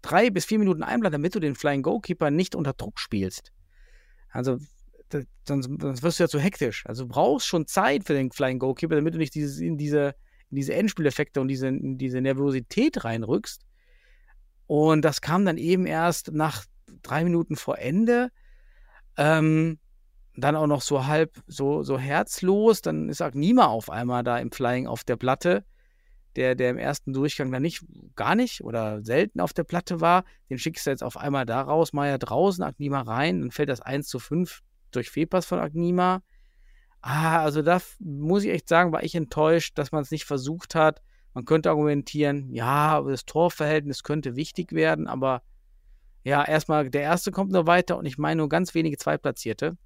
drei bis vier Minuten einplanen, damit du den Flying Goalkeeper nicht unter Druck spielst. Also sonst, sonst, wirst du ja zu hektisch. Also du brauchst schon Zeit für den Flying Goalkeeper, damit du nicht dieses, in diese, in diese Endspieleffekte und diese, diese Nervosität reinrückst. Und das kam dann eben erst nach drei Minuten vor Ende. Ähm, dann auch noch so halb, so, so herzlos. Dann ist Agnima auf einmal da im Flying auf der Platte, der, der im ersten Durchgang dann nicht, gar nicht oder selten auf der Platte war. Den schickst du jetzt auf einmal da raus, Meier draußen, Agnima rein. Dann fällt das 1 zu 5 durch Fehlpass von Agnima. Ah, also da muss ich echt sagen, war ich enttäuscht, dass man es nicht versucht hat. Man könnte argumentieren, ja, das Torverhältnis könnte wichtig werden, aber ja, erstmal, der erste kommt nur weiter und ich meine nur ganz wenige Zweitplatzierte.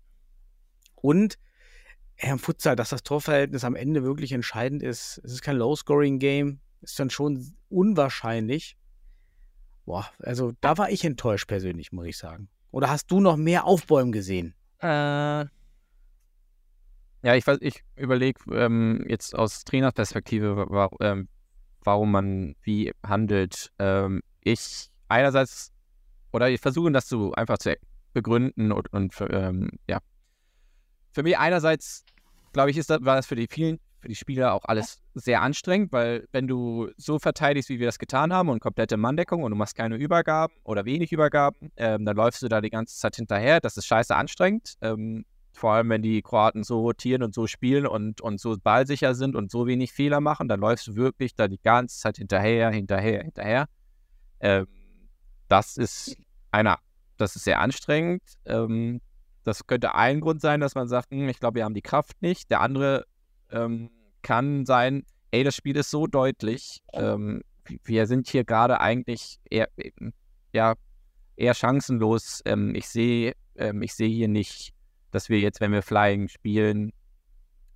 Und ja, im Futsal, dass das Torverhältnis am Ende wirklich entscheidend ist. Es ist kein Low-Scoring-Game, ist dann schon unwahrscheinlich. Boah, also da war ich enttäuscht persönlich, muss ich sagen. Oder hast du noch mehr Aufbäumen gesehen? Äh, ja, ich, ich überlege ähm, jetzt aus Trainerperspektive, wa ähm, warum man wie handelt. Ähm, ich einerseits, oder ich versuche das zu einfach zu begründen und, und ähm, ja, für mich einerseits, glaube ich, ist das, war das für die vielen, für die Spieler auch alles sehr anstrengend, weil wenn du so verteidigst, wie wir das getan haben und komplette Manndeckung und du machst keine Übergaben oder wenig Übergaben, ähm, dann läufst du da die ganze Zeit hinterher. Das ist scheiße anstrengend. Ähm, vor allem, wenn die Kroaten so rotieren und so spielen und, und so ballsicher sind und so wenig Fehler machen, dann läufst du wirklich da die ganze Zeit hinterher, hinterher, hinterher. Ähm, das ist einer, das ist sehr anstrengend. Ähm, das könnte ein Grund sein, dass man sagt, hm, ich glaube, wir haben die Kraft nicht. Der andere ähm, kann sein, ey, das Spiel ist so deutlich. Ähm, wir sind hier gerade eigentlich eher, ja, eher chancenlos. Ähm, ich sehe ähm, ich seh hier nicht, dass wir jetzt, wenn wir Flying spielen,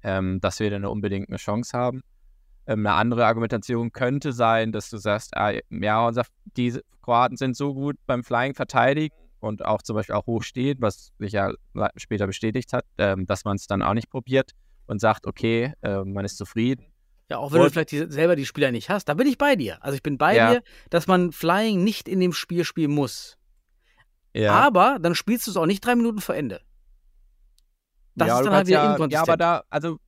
ähm, dass wir dann unbedingt eine Chance haben. Ähm, eine andere Argumentation könnte sein, dass du sagst, ah, ja, unser, die Kroaten sind so gut beim Flying verteidigen, und auch zum Beispiel auch hoch steht, was sich ja später bestätigt hat, ähm, dass man es dann auch nicht probiert und sagt, okay, äh, man ist zufrieden. Ja, auch wenn und, du vielleicht die, selber die Spieler nicht hast, da bin ich bei dir. Also ich bin bei ja. dir, dass man Flying nicht in dem Spiel spielen muss. Ja. Aber dann spielst du es auch nicht drei Minuten vor Ende. Das ja, ist dann halt wieder ja, inkonsistent. Ja, aber da, also,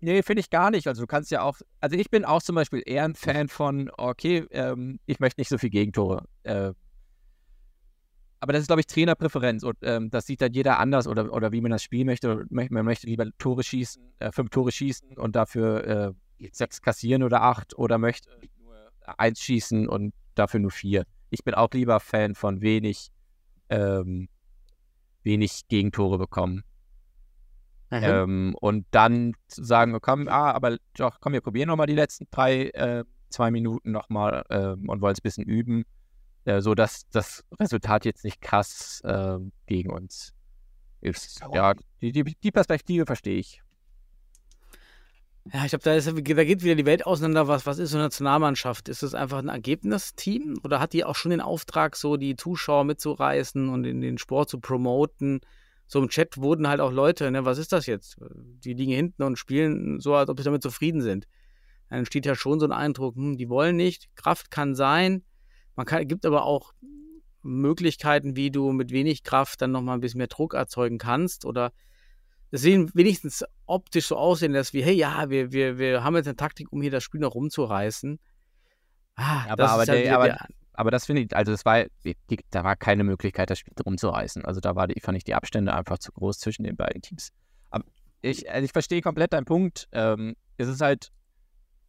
nee, finde ich gar nicht. Also du kannst ja auch, also ich bin auch zum Beispiel eher ein Fan von, okay, ähm, ich möchte nicht so viel Gegentore äh, aber das ist, glaube ich, Trainerpräferenz und ähm, das sieht dann jeder anders oder, oder wie man das spielen möchte. Man möchte lieber Tore schießen, äh, fünf Tore schießen und dafür äh, sechs kassieren oder acht oder möchte nur eins schießen und dafür nur vier. Ich bin auch lieber Fan von wenig, ähm, wenig Gegentore bekommen. Ähm, und dann zu sagen, komm, ah, aber doch, komm, wir probieren nochmal die letzten drei, äh, zwei Minuten nochmal äh, und wollen es ein bisschen üben äh, so dass das Resultat jetzt nicht krass äh, gegen uns ist. Ja, die, die, die Perspektive verstehe ich. Ja, ich glaube, da, da geht wieder die Welt auseinander. Was, was ist so eine Nationalmannschaft? Ist es einfach ein Ergebnisteam oder hat die auch schon den Auftrag, so die Zuschauer mitzureißen und in den Sport zu promoten? So im Chat wurden halt auch Leute, ne, was ist das jetzt? Die liegen hinten und spielen so, als ob sie damit zufrieden sind. Dann entsteht ja schon so ein Eindruck, hm, die wollen nicht, Kraft kann sein, man kann, gibt aber auch Möglichkeiten, wie du mit wenig Kraft dann nochmal ein bisschen mehr Druck erzeugen kannst oder es sehen wenigstens optisch so aussehen, dass wir, hey, ja, wir, wir, wir haben jetzt eine Taktik, um hier das Spiel noch rumzureißen. Ah, aber, aber, halt der, aber, aber, das finde ich, also es war, da war keine Möglichkeit, das Spiel rumzureißen. Also da war die, fand ich die Abstände einfach zu groß zwischen den beiden Teams. Aber ich, also ich verstehe komplett deinen Punkt. Ähm, es ist halt,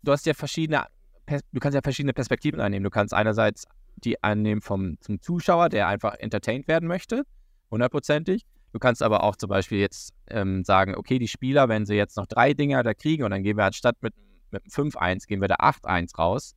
du hast ja verschiedene du kannst ja verschiedene Perspektiven einnehmen. Du kannst einerseits die einnehmen vom zum Zuschauer, der einfach entertained werden möchte, hundertprozentig. Du kannst aber auch zum Beispiel jetzt ähm, sagen, okay, die Spieler, wenn sie jetzt noch drei Dinger da kriegen und dann gehen wir anstatt mit, mit 5-1, gehen wir da 8-1 raus,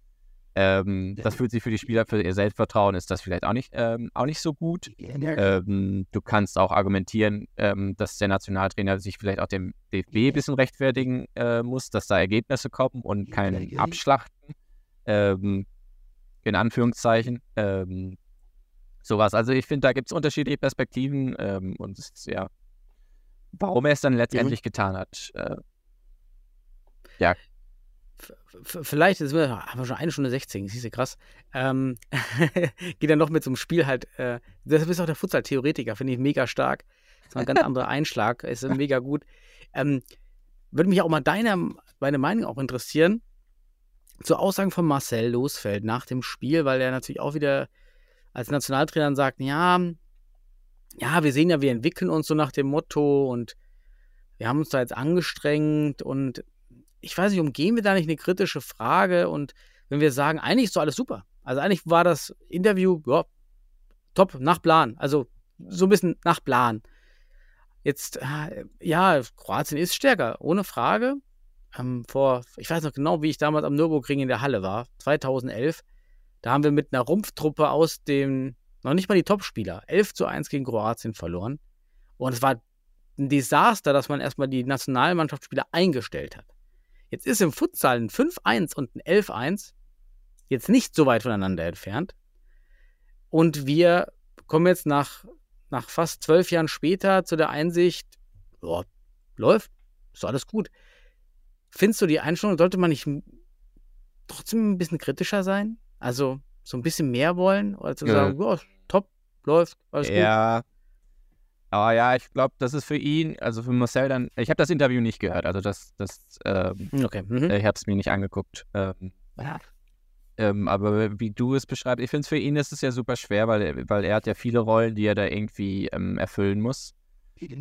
Ähm, das fühlt sich für die Spieler, für ihr Selbstvertrauen ist das vielleicht auch nicht, ähm, auch nicht so gut. Ähm, du kannst auch argumentieren, ähm, dass der Nationaltrainer sich vielleicht auch dem DFB ein bisschen rechtfertigen äh, muss, dass da Ergebnisse kommen und kein Abschlachten. Ähm, in Anführungszeichen. Ähm, sowas. Also ich finde, da gibt es unterschiedliche Perspektiven und ist ja, warum er es dann letztendlich getan hat. Äh, ja, Vielleicht ist wir, haben wir schon eine Stunde 16, siehst du krass. Ähm, geht dann noch mit so einem Spiel halt. Äh, das ist auch der Futsal-Theoretiker, finde ich mega stark. Das war ein ganz anderer Einschlag, ist mega gut. Ähm, würde mich auch mal deine, meine Meinung auch interessieren zu Aussagen von Marcel Losfeld nach dem Spiel, weil er natürlich auch wieder als Nationaltrainer sagt, ja, ja, wir sehen ja, wir entwickeln uns so nach dem Motto und wir haben uns da jetzt angestrengt und ich weiß nicht, umgehen wir da nicht eine kritische Frage und wenn wir sagen, eigentlich ist doch alles super. Also eigentlich war das Interview, ja, top, nach Plan. Also so ein bisschen nach Plan. Jetzt, äh, ja, Kroatien ist stärker, ohne Frage. Ähm, vor, ich weiß noch genau, wie ich damals am Nürburgring in der Halle war, 2011. Da haben wir mit einer Rumpftruppe aus dem, noch nicht mal die Topspieler, 11 zu 1 gegen Kroatien verloren. Und es war ein Desaster, dass man erstmal die Nationalmannschaftsspieler eingestellt hat. Jetzt ist im Futsal ein 5-1 und ein 11-1 jetzt nicht so weit voneinander entfernt. Und wir kommen jetzt nach, nach fast zwölf Jahren später zu der Einsicht, ja, läuft, ist alles gut. Findest du die Einstellung, sollte man nicht trotzdem ein bisschen kritischer sein? Also so ein bisschen mehr wollen? Oder zu Ja. sagen, ja, top, läuft, alles gut. Ja. Aber ja, ich glaube, das ist für ihn, also für Marcel dann, ich habe das Interview nicht gehört, also das, das, ähm, Okay. Mhm. ich habe es mir nicht angeguckt. Ähm, ähm, aber wie du es beschreibst, ich finde es für ihn ist es ja super schwer, weil, er- weil er hat ja viele Rollen, die er da irgendwie ähm, erfüllen muss.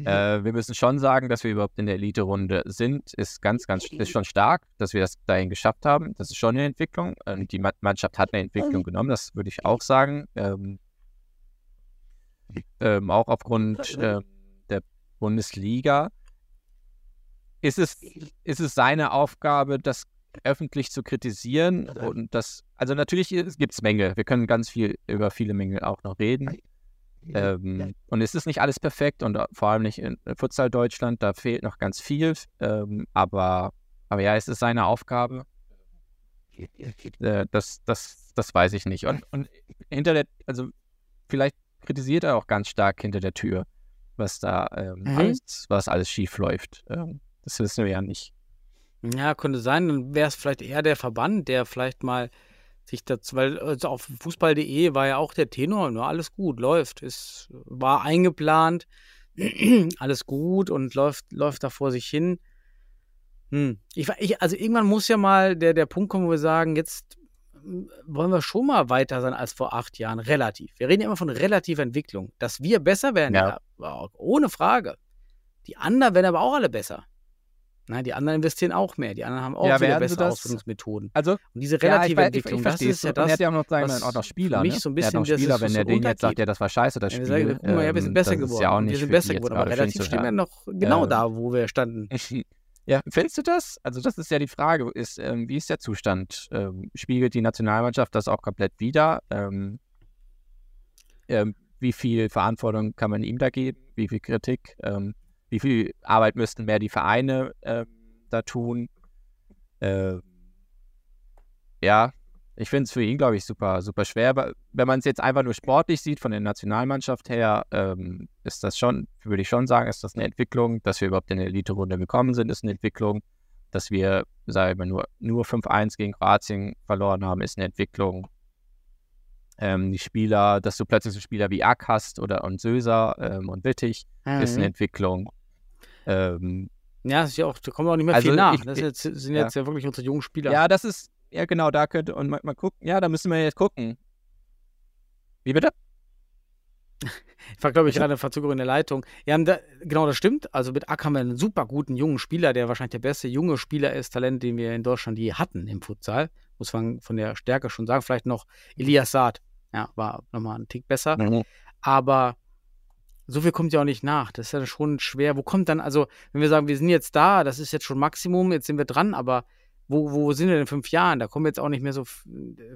Äh, wir müssen schon sagen, dass wir überhaupt in der Elite-Runde sind, ist ganz, ganz, ist schon stark, dass wir das dahin geschafft haben. Das ist schon eine Entwicklung. Ähm, die Ma- Mannschaft hat eine Entwicklung genommen, das würde ich auch sagen. Ähm, ähm, auch aufgrund ähm, der Bundesliga. Ist es, ist es seine Aufgabe, das öffentlich zu kritisieren? Und das, also natürlich gibt es Mängel. Wir können ganz viel über viele Mängel auch noch reden. Ähm, und es ist nicht alles perfekt und vor allem nicht in Futsal Deutschland, da fehlt noch ganz viel. Ähm, aber, aber ja, es ist seine Aufgabe. Äh, das, das, das weiß ich nicht. Und, und hinter der, also vielleicht kritisiert er auch ganz stark hinter der Tür, was da ähm, Mhm. alles, was alles schief läuft. Ähm, das wissen wir ja nicht. Ja, könnte sein. Dann wäre es vielleicht eher der Verband, der vielleicht mal sich dazu, weil also auf fußball.de war ja auch der Tenor, nur alles gut, läuft, ist, war eingeplant, alles gut und läuft, läuft da vor sich hin. Hm. Ich, ich, also irgendwann muss ja mal der, der Punkt kommen, wo wir sagen, jetzt wollen wir schon mal weiter sein als vor acht Jahren, relativ. Wir reden ja immer von relativer Entwicklung. Dass wir besser werden, Ja. ja, ohne Frage. Die anderen werden aber auch alle besser. Nein, die anderen investieren auch mehr. Die anderen haben auch Ja, wieder bessere das? Ausbildungsmethoden. Also, Und diese ja, ich, relative weiß- ich, Entwicklung, ich das ist ja Und er das, hat ja auch noch, sagen auch noch Spieler. mich ne? so ein noch bisschen das Spieler, ist wenn so er den jetzt sagt, ja, das war scheiße, das Spiel. sagen, guck mal, wir sind ähm, besser das geworden. Wir sind besser geworden, aber relativ stehen wir noch genau da, wo wir standen. Ja, findest du das? Also das ist ja die Frage, ist, ähm, wie ist der Zustand? Ähm, spiegelt die Nationalmannschaft das auch komplett wider? Ähm, ähm, wie viel Verantwortung kann man ihm da geben? Wie viel Kritik? Ähm, wie viel Arbeit müssten mehr die Vereine ähm, da tun? Ja, ich finde es für ihn, glaube ich, super, super schwer. Aber wenn man es jetzt einfach nur sportlich sieht, von der Nationalmannschaft her, ähm, ist das schon, würde ich schon sagen, ist das eine Entwicklung, dass wir überhaupt in der Elite-Runde gekommen sind, ist eine Entwicklung. Dass wir, sagen wir, nur, nur 5-1 gegen Kroatien verloren haben, ist eine Entwicklung. Ähm, die Spieler, dass du plötzlich so Spieler wie Ack hast oder und Söser ähm, und Wittig, ist eine Mhm. Entwicklung. Ähm, Ja, das ist ja auch, da kommen auch nicht mehr Also viel nach. ich- das ist jetzt, sind ja. jetzt ja wirklich unsere jungen Spieler. ja, das ist, ja genau, da könnte, und mal, mal gucken, ja, da müssen wir jetzt gucken. Wie bitte? Ich war, glaube ich, gerade Verzögerung in der Leitung. Ja, da, genau, das stimmt. Also mit Ack haben wir einen super guten jungen Spieler, der wahrscheinlich der beste junge Spieler ist, Talent, den wir in Deutschland je hatten im Futsal. Muss man von der Stärke schon sagen. Vielleicht noch Elias Saad. Ja, war nochmal ein Tick besser. Aber so viel kommt ja auch nicht nach. Das ist ja schon schwer. Wo kommt dann, also, wenn wir sagen, wir sind jetzt da, das ist jetzt schon Maximum, jetzt sind wir dran, aber wo, wo sind wir denn in fünf Jahren? Da kommt jetzt auch nicht mehr so,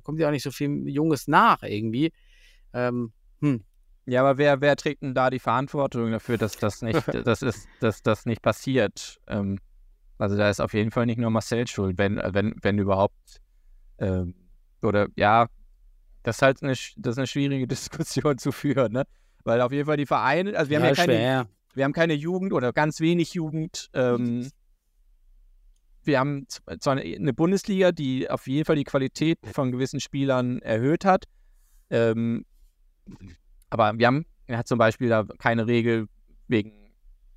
kommt ja auch nicht so viel Junges nach irgendwie. Ähm, hm. Ja, aber wer, wer trägt denn da die Verantwortung dafür, dass das nicht, dass, ist, dass das nicht passiert? Ähm, also da ist auf jeden Fall nicht nur Marcel schuld, wenn, wenn, wenn überhaupt. Ähm, oder ja, das ist halt eine, das ist eine schwierige Diskussion zu führen, ne? Weil auf jeden Fall die Vereine, also wir haben ja keine, schwer. wir haben keine Jugend oder ganz wenig Jugend. Ähm, wir haben z- zwar eine- eine Bundesliga, die auf jeden Fall die Qualität von gewissen Spielern erhöht hat. Ähm, aber wir haben er hat zum Beispiel da keine Regel wegen,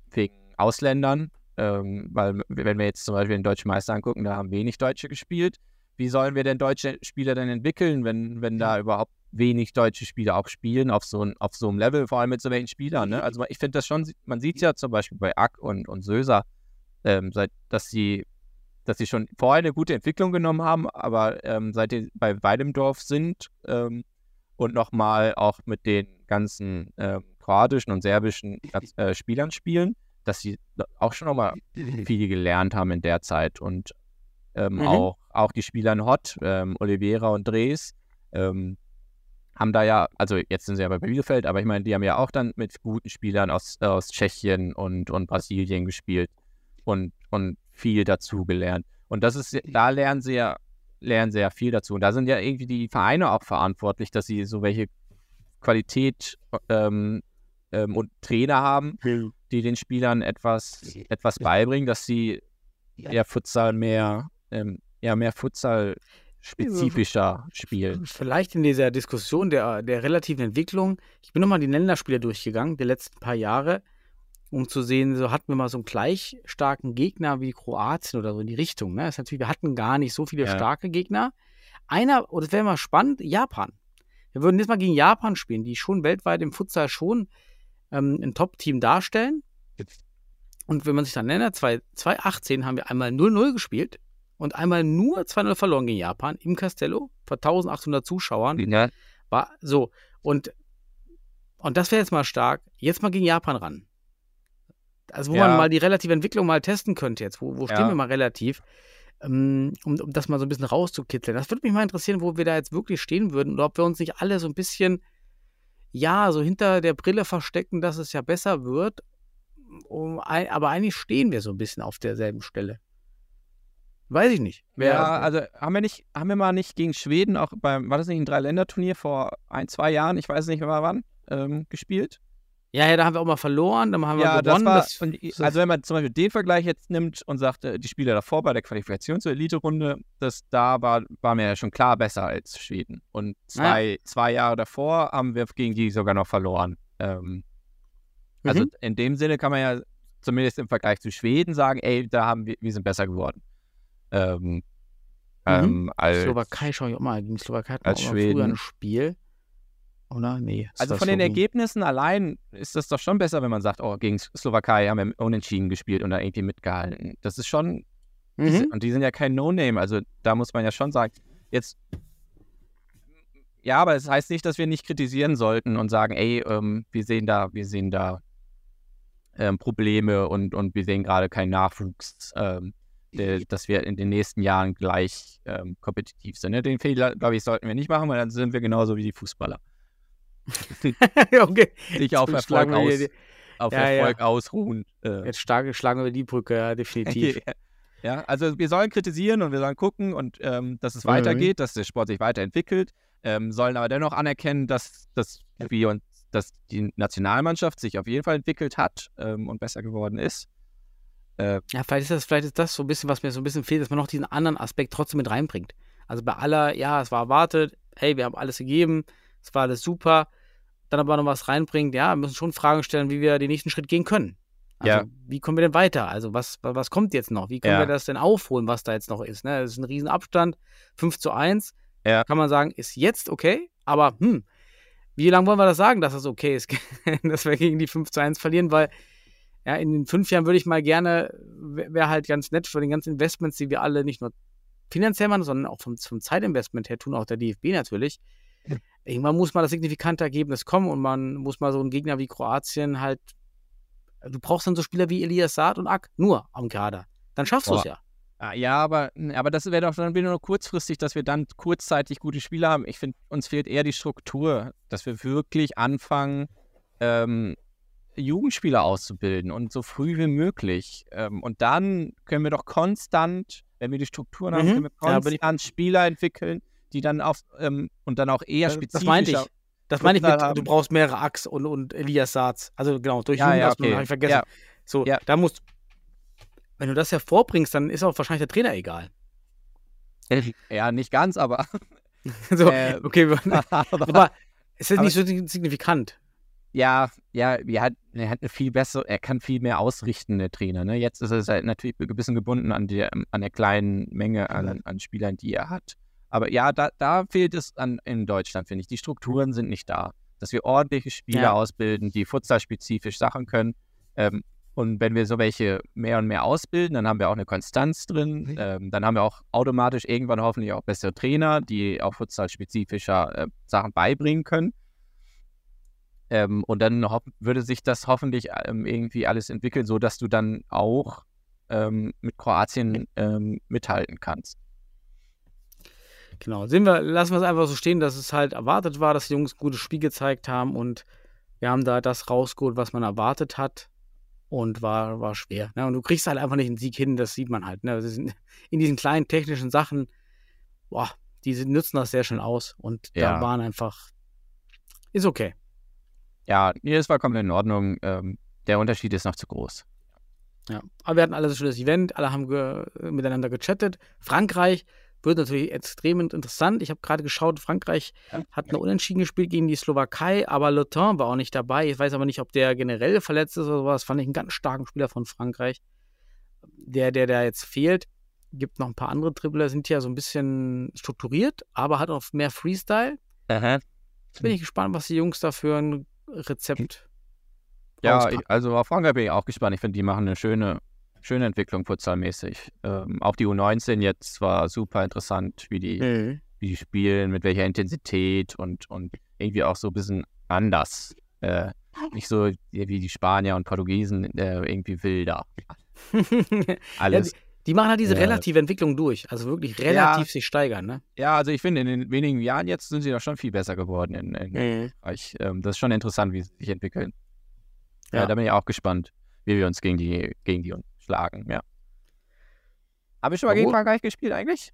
wegen Ausländern, ähm, weil wenn wir jetzt zum Beispiel den deutschen Meister angucken, da haben wenig Deutsche gespielt. Wie sollen wir denn deutsche Spieler denn entwickeln, wenn, wenn da überhaupt wenig deutsche Spieler auch spielen auf so, ein, auf so einem Level, vor allem mit so welchen Spielern? Ne? Also ich finde das schon, man sieht ja zum Beispiel bei Ack und, und Söser, ähm, seit, dass sie dass sie schon vorher eine gute Entwicklung genommen haben, aber ähm, seit sie bei Weidemdorf sind ähm, und nochmal auch mit den ganzen ähm, kroatischen und serbischen äh, Spielern spielen, dass sie auch schon nochmal viel gelernt haben in der Zeit und ähm, Mhm. auch, auch die Spieler in Hott, ähm, Oliveira und Drees, ähm, haben da ja, also jetzt sind sie ja bei Bielefeld, aber ich meine, die haben ja auch dann mit guten Spielern aus, aus Tschechien und, und Brasilien gespielt und, und viel dazu gelernt. Und das ist, da lernen sie ja, lernen sie ja viel dazu. Und da sind ja irgendwie die Vereine auch verantwortlich, dass sie so welche Qualität ähm, ähm, und Trainer haben, die den Spielern etwas, etwas beibringen, dass sie ja Futsal mehr, ähm, ja, mehr Futsal spezifischer spielen. Vielleicht in dieser Diskussion der, der relativen Entwicklung, ich bin nochmal die Länderspiele durchgegangen, der letzten paar Jahre, um zu sehen, so hatten wir mal so einen gleich starken Gegner wie Kroatien oder so in die Richtung. Ne? Das ist natürlich, wir hatten gar nicht so viele Ja. starke Gegner. Einer, und das wäre mal spannend, Japan. Wir würden jetzt mal gegen Japan spielen, die schon weltweit im Futsal schon ähm, ein Top-Team darstellen. Und wenn man sich dann erinnert, 2 2018 haben wir einmal 0-0 gespielt und einmal nur 2-0 verloren gegen Japan im Castello vor 1800 Zuschauern. Ja, War so. Und, und das wäre jetzt mal stark. Jetzt mal gegen Japan ran. Also, wo Ja. man mal die relative Entwicklung mal testen könnte jetzt. Wo, wo stehen Ja. wir mal relativ? Ähm, um, um das mal so ein bisschen rauszukitzeln. Das würde mich mal interessieren, wo wir da jetzt wirklich stehen würden oder ob wir uns nicht alle so ein bisschen, ja, so hinter der Brille verstecken, dass es ja besser wird. Um, aber eigentlich stehen wir so ein bisschen auf derselben Stelle. Weiß ich nicht. Ja, also haben wir nicht, haben wir mal nicht gegen Schweden auch beim, war das nicht ein Dreiländerturnier vor ein, zwei Jahren, ich weiß nicht mehr wann, ähm, gespielt? Ja, ja, da haben wir auch mal verloren, dann haben wir Ja, gewonnen. das war, das, also wenn man zum Beispiel den Vergleich jetzt nimmt und sagt, äh, die Spieler davor bei der Qualifikation zur Elite-Runde, das da war, war mir ja schon klar besser als Schweden. Und zwei, zwei Jahre davor haben wir gegen die sogar noch verloren. Ähm, also Mhm. in dem Sinne kann man ja zumindest im Vergleich zu Schweden sagen, ey, da haben wir, wir sind besser geworden. Ähm, ähm, als, Slowakei schaue ich auch mal. Gegen Slowakei hatten wir als auch mal früher Schweden. ein Spiel. Oder? Nee. Also von den so Ergebnissen allein ist das doch schon besser, wenn man sagt, oh, gegen Slowakei haben wir unentschieden gespielt und da irgendwie mitgehalten. Das ist schon, die Mhm. sind- und die sind ja kein No-Name, also da muss man ja schon sagen, jetzt, ja, aber es das heißt nicht, dass wir nicht kritisieren sollten und sagen, ey, ähm, wir sehen da, wir sehen da ähm, Probleme und, und wir sehen gerade keinen Nachwuchs, ähm, dass wir in den nächsten Jahren gleich ähm, kompetitiv sind. Ne? Den Fehler, glaube ich, sollten wir nicht machen, weil dann sind wir genauso wie die Fußballer. okay. Sich auf Jetzt Erfolg, aus, hier auf Ja, ja. Erfolg ausruhen. Äh, Jetzt starke, schlagen wir die Brücke, ja, definitiv. ja, also wir sollen kritisieren und wir sollen gucken und ähm, dass es Mhm. weitergeht, dass der Sport sich weiterentwickelt, ähm, sollen aber dennoch anerkennen, dass, dass wir dass die Nationalmannschaft sich auf jeden Fall entwickelt hat ähm, und besser geworden ist. Äh, Ja, vielleicht ist das, vielleicht ist das so ein bisschen, was mir so ein bisschen fehlt, dass man noch diesen anderen Aspekt trotzdem mit reinbringt. Also bei aller, ja, es war erwartet, hey, wir haben alles gegeben, es war alles super, dann aber noch was reinbringt, ja, wir müssen schon Fragen stellen, wie wir den nächsten Schritt gehen können. Also, Ja. wie kommen wir denn weiter? Also, was, was kommt jetzt noch? Wie können Ja. wir das denn aufholen, was da jetzt noch ist? Ne? Das ist ein Riesenabstand, 5 zu 1. Ja. Kann man sagen, ist jetzt okay, aber hm, wie lange wollen wir das sagen, dass das okay ist, dass wir gegen die 5 zu 1 verlieren? Weil ja, in den fünf Jahren würde ich mal gerne, wäre wär halt ganz nett für den ganzen Investments, die wir alle nicht nur finanziell machen, sondern auch vom, vom Zeitinvestment her tun, auch der DFB natürlich. Irgendwann muss mal das signifikante Ergebnis kommen und man muss mal so einen Gegner wie Kroatien halt, du brauchst dann so Spieler wie Elias Saad und Ack nur am Kader. Dann schaffst du es ja. Ah, Ja, aber, aber das wäre doch dann wieder nur kurzfristig, dass wir dann kurzzeitig gute Spieler haben. Ich finde, uns fehlt eher die Struktur, dass wir wirklich anfangen, ähm, Jugendspieler auszubilden und so früh wie möglich. Ähm, und dann können wir doch konstant, wenn wir die Strukturen haben, Mhm. können wir Ja, konstant Spieler entwickeln, die dann auf ähm, und dann auch eher spezifischer. Das meinte ich. Das meine ich mit, du brauchst mehrere Ax und, und Elias Saatz. Also genau, durch Ja, ja, okay. habe ich vergessen. Ja. So, Ja. da musst wenn du das hervorbringst, dann ist auch wahrscheinlich der Trainer egal. Ja, nicht ganz, aber. so, Äh, okay, aber aber es ist aber- nicht so signifikant. Ja, ja, er hat, er hat eine viel bessere, er kann viel mehr ausrichten, der Trainer. Ne? Jetzt ist er halt natürlich ein bisschen gebunden an der, an der kleinen Menge an, an Spielern, die er hat. Aber ja, da, da fehlt es an, in Deutschland, finde ich. Die Strukturen sind nicht da. Dass wir ordentliche Spieler Ja. ausbilden, die futsalspezifisch Sachen können. Ähm, und wenn wir so welche mehr und mehr ausbilden, dann haben wir auch eine Konstanz drin. Ähm, dann haben wir auch automatisch irgendwann hoffentlich auch bessere Trainer, die auch futsalspezifischer äh, Sachen beibringen können. Ähm, und dann würde sich das hoffentlich ähm, irgendwie alles entwickeln, sodass du dann auch ähm, mit Kroatien ähm, mithalten kannst. Genau. Sehen wir, lassen wir es einfach so stehen, dass es halt erwartet war, dass die Jungs ein gutes Spiel gezeigt haben und wir haben da das rausgeholt, was man erwartet hat. Und war, war schwer. Ne? Und du kriegst halt einfach nicht einen Sieg hin, das sieht man halt. Ne? In diesen kleinen technischen Sachen, boah, die nutzen das sehr schnell aus. Und da Ja. waren einfach. Ist okay. Ja, nee, das war komplett in Ordnung. Ähm, der Unterschied ist noch zu groß. Ja. Aber wir hatten alle so ein schönes Event, alle haben ge miteinander gechattet. Frankreich wird natürlich extrem interessant. Ich habe gerade geschaut, Frankreich hat eine Unentschieden gespielt gegen die Slowakei, aber Le Temps war auch nicht dabei. Ich weiß aber nicht, ob der generell verletzt ist oder sowas. Fand ich einen ganz starken Spieler von Frankreich. Der, der da jetzt fehlt, gibt noch ein paar andere Dribbler, sind ja so ein bisschen strukturiert, aber hat auch mehr Freestyle. Jetzt bin ich gespannt, was die Jungs da für ein Rezept Ja, auspacken. ich, also auf Frankreich bin ich auch gespannt. Ich finde, die machen eine schöne, schöne Entwicklung futsalmäßig. Ähm, auch die U19 jetzt war super interessant, wie die, Mhm. wie die spielen, mit welcher Intensität und, und irgendwie auch so ein bisschen anders. Äh, nicht so wie die Spanier und Portugiesen, äh, irgendwie wilder. Alles. Ja, die machen halt diese Ja. relative Entwicklung durch. Also wirklich relativ sich steigern, ne? Ja, also ich finde, in den wenigen Jahren jetzt sind sie doch schon viel besser geworden in, in Frankreich. Ähm, das ist schon interessant, wie sie sich entwickeln. Ja. Ja. da bin ich auch gespannt, wie wir uns gegen die, gegen die schlagen, ja. Habe ich schon mal Na gegen. Frankreich gespielt eigentlich?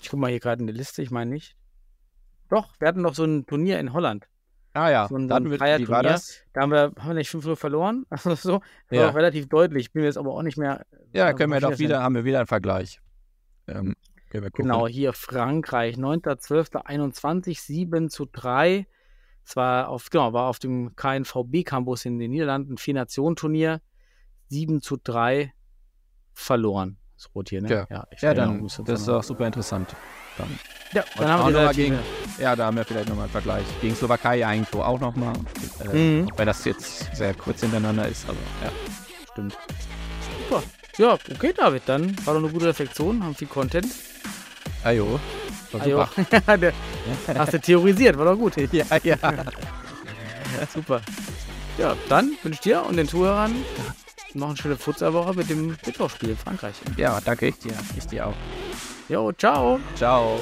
Ich guck mal hier gerade in die Liste, ich meine nicht. Doch, wir hatten noch so ein Turnier in Holland. Ah ja, So ein- so dann ein wird, wie war das? Da haben wir, haben wir nicht 5-0 verloren. Also so. Das war Ja. auch relativ deutlich. Ich bin mir jetzt aber auch nicht mehr. Ja, können wir doch wieder, haben wir wieder einen Vergleich. Ähm, können wir gucken. Genau, hier Frankreich, 9.12.21, 7 zu 3. Es war auf, genau, war auf dem KNVB-Campus in den Niederlanden, Vier-Nationen-Turnier. 7 zu 3 verloren. Das rot hier, ne? Ja. ich Ja, auch dann, das ist verloren. auch super interessant. Dann, Ja, dann haben wir noch die mal gegen, ja, da haben wir vielleicht nochmal einen Vergleich. Gegen Slowakei eigentlich auch nochmal. Äh, Mhm. Auch wenn das jetzt sehr kurz hintereinander ist, aber ja. Stimmt. Super. Ja, okay, David, dann war doch eine gute Reflexion, haben viel Content. Ajo. War super. Der- Hast du theorisiert, war doch gut. ja, ja. Super. Ja, dann wünsche ich dir und den Zuhörern noch eine schöne Futsalwoche mit dem Mittwochspiel in Frankreich. ja, danke ich dir. Ich dir auch. Jo, ciao. Ciao.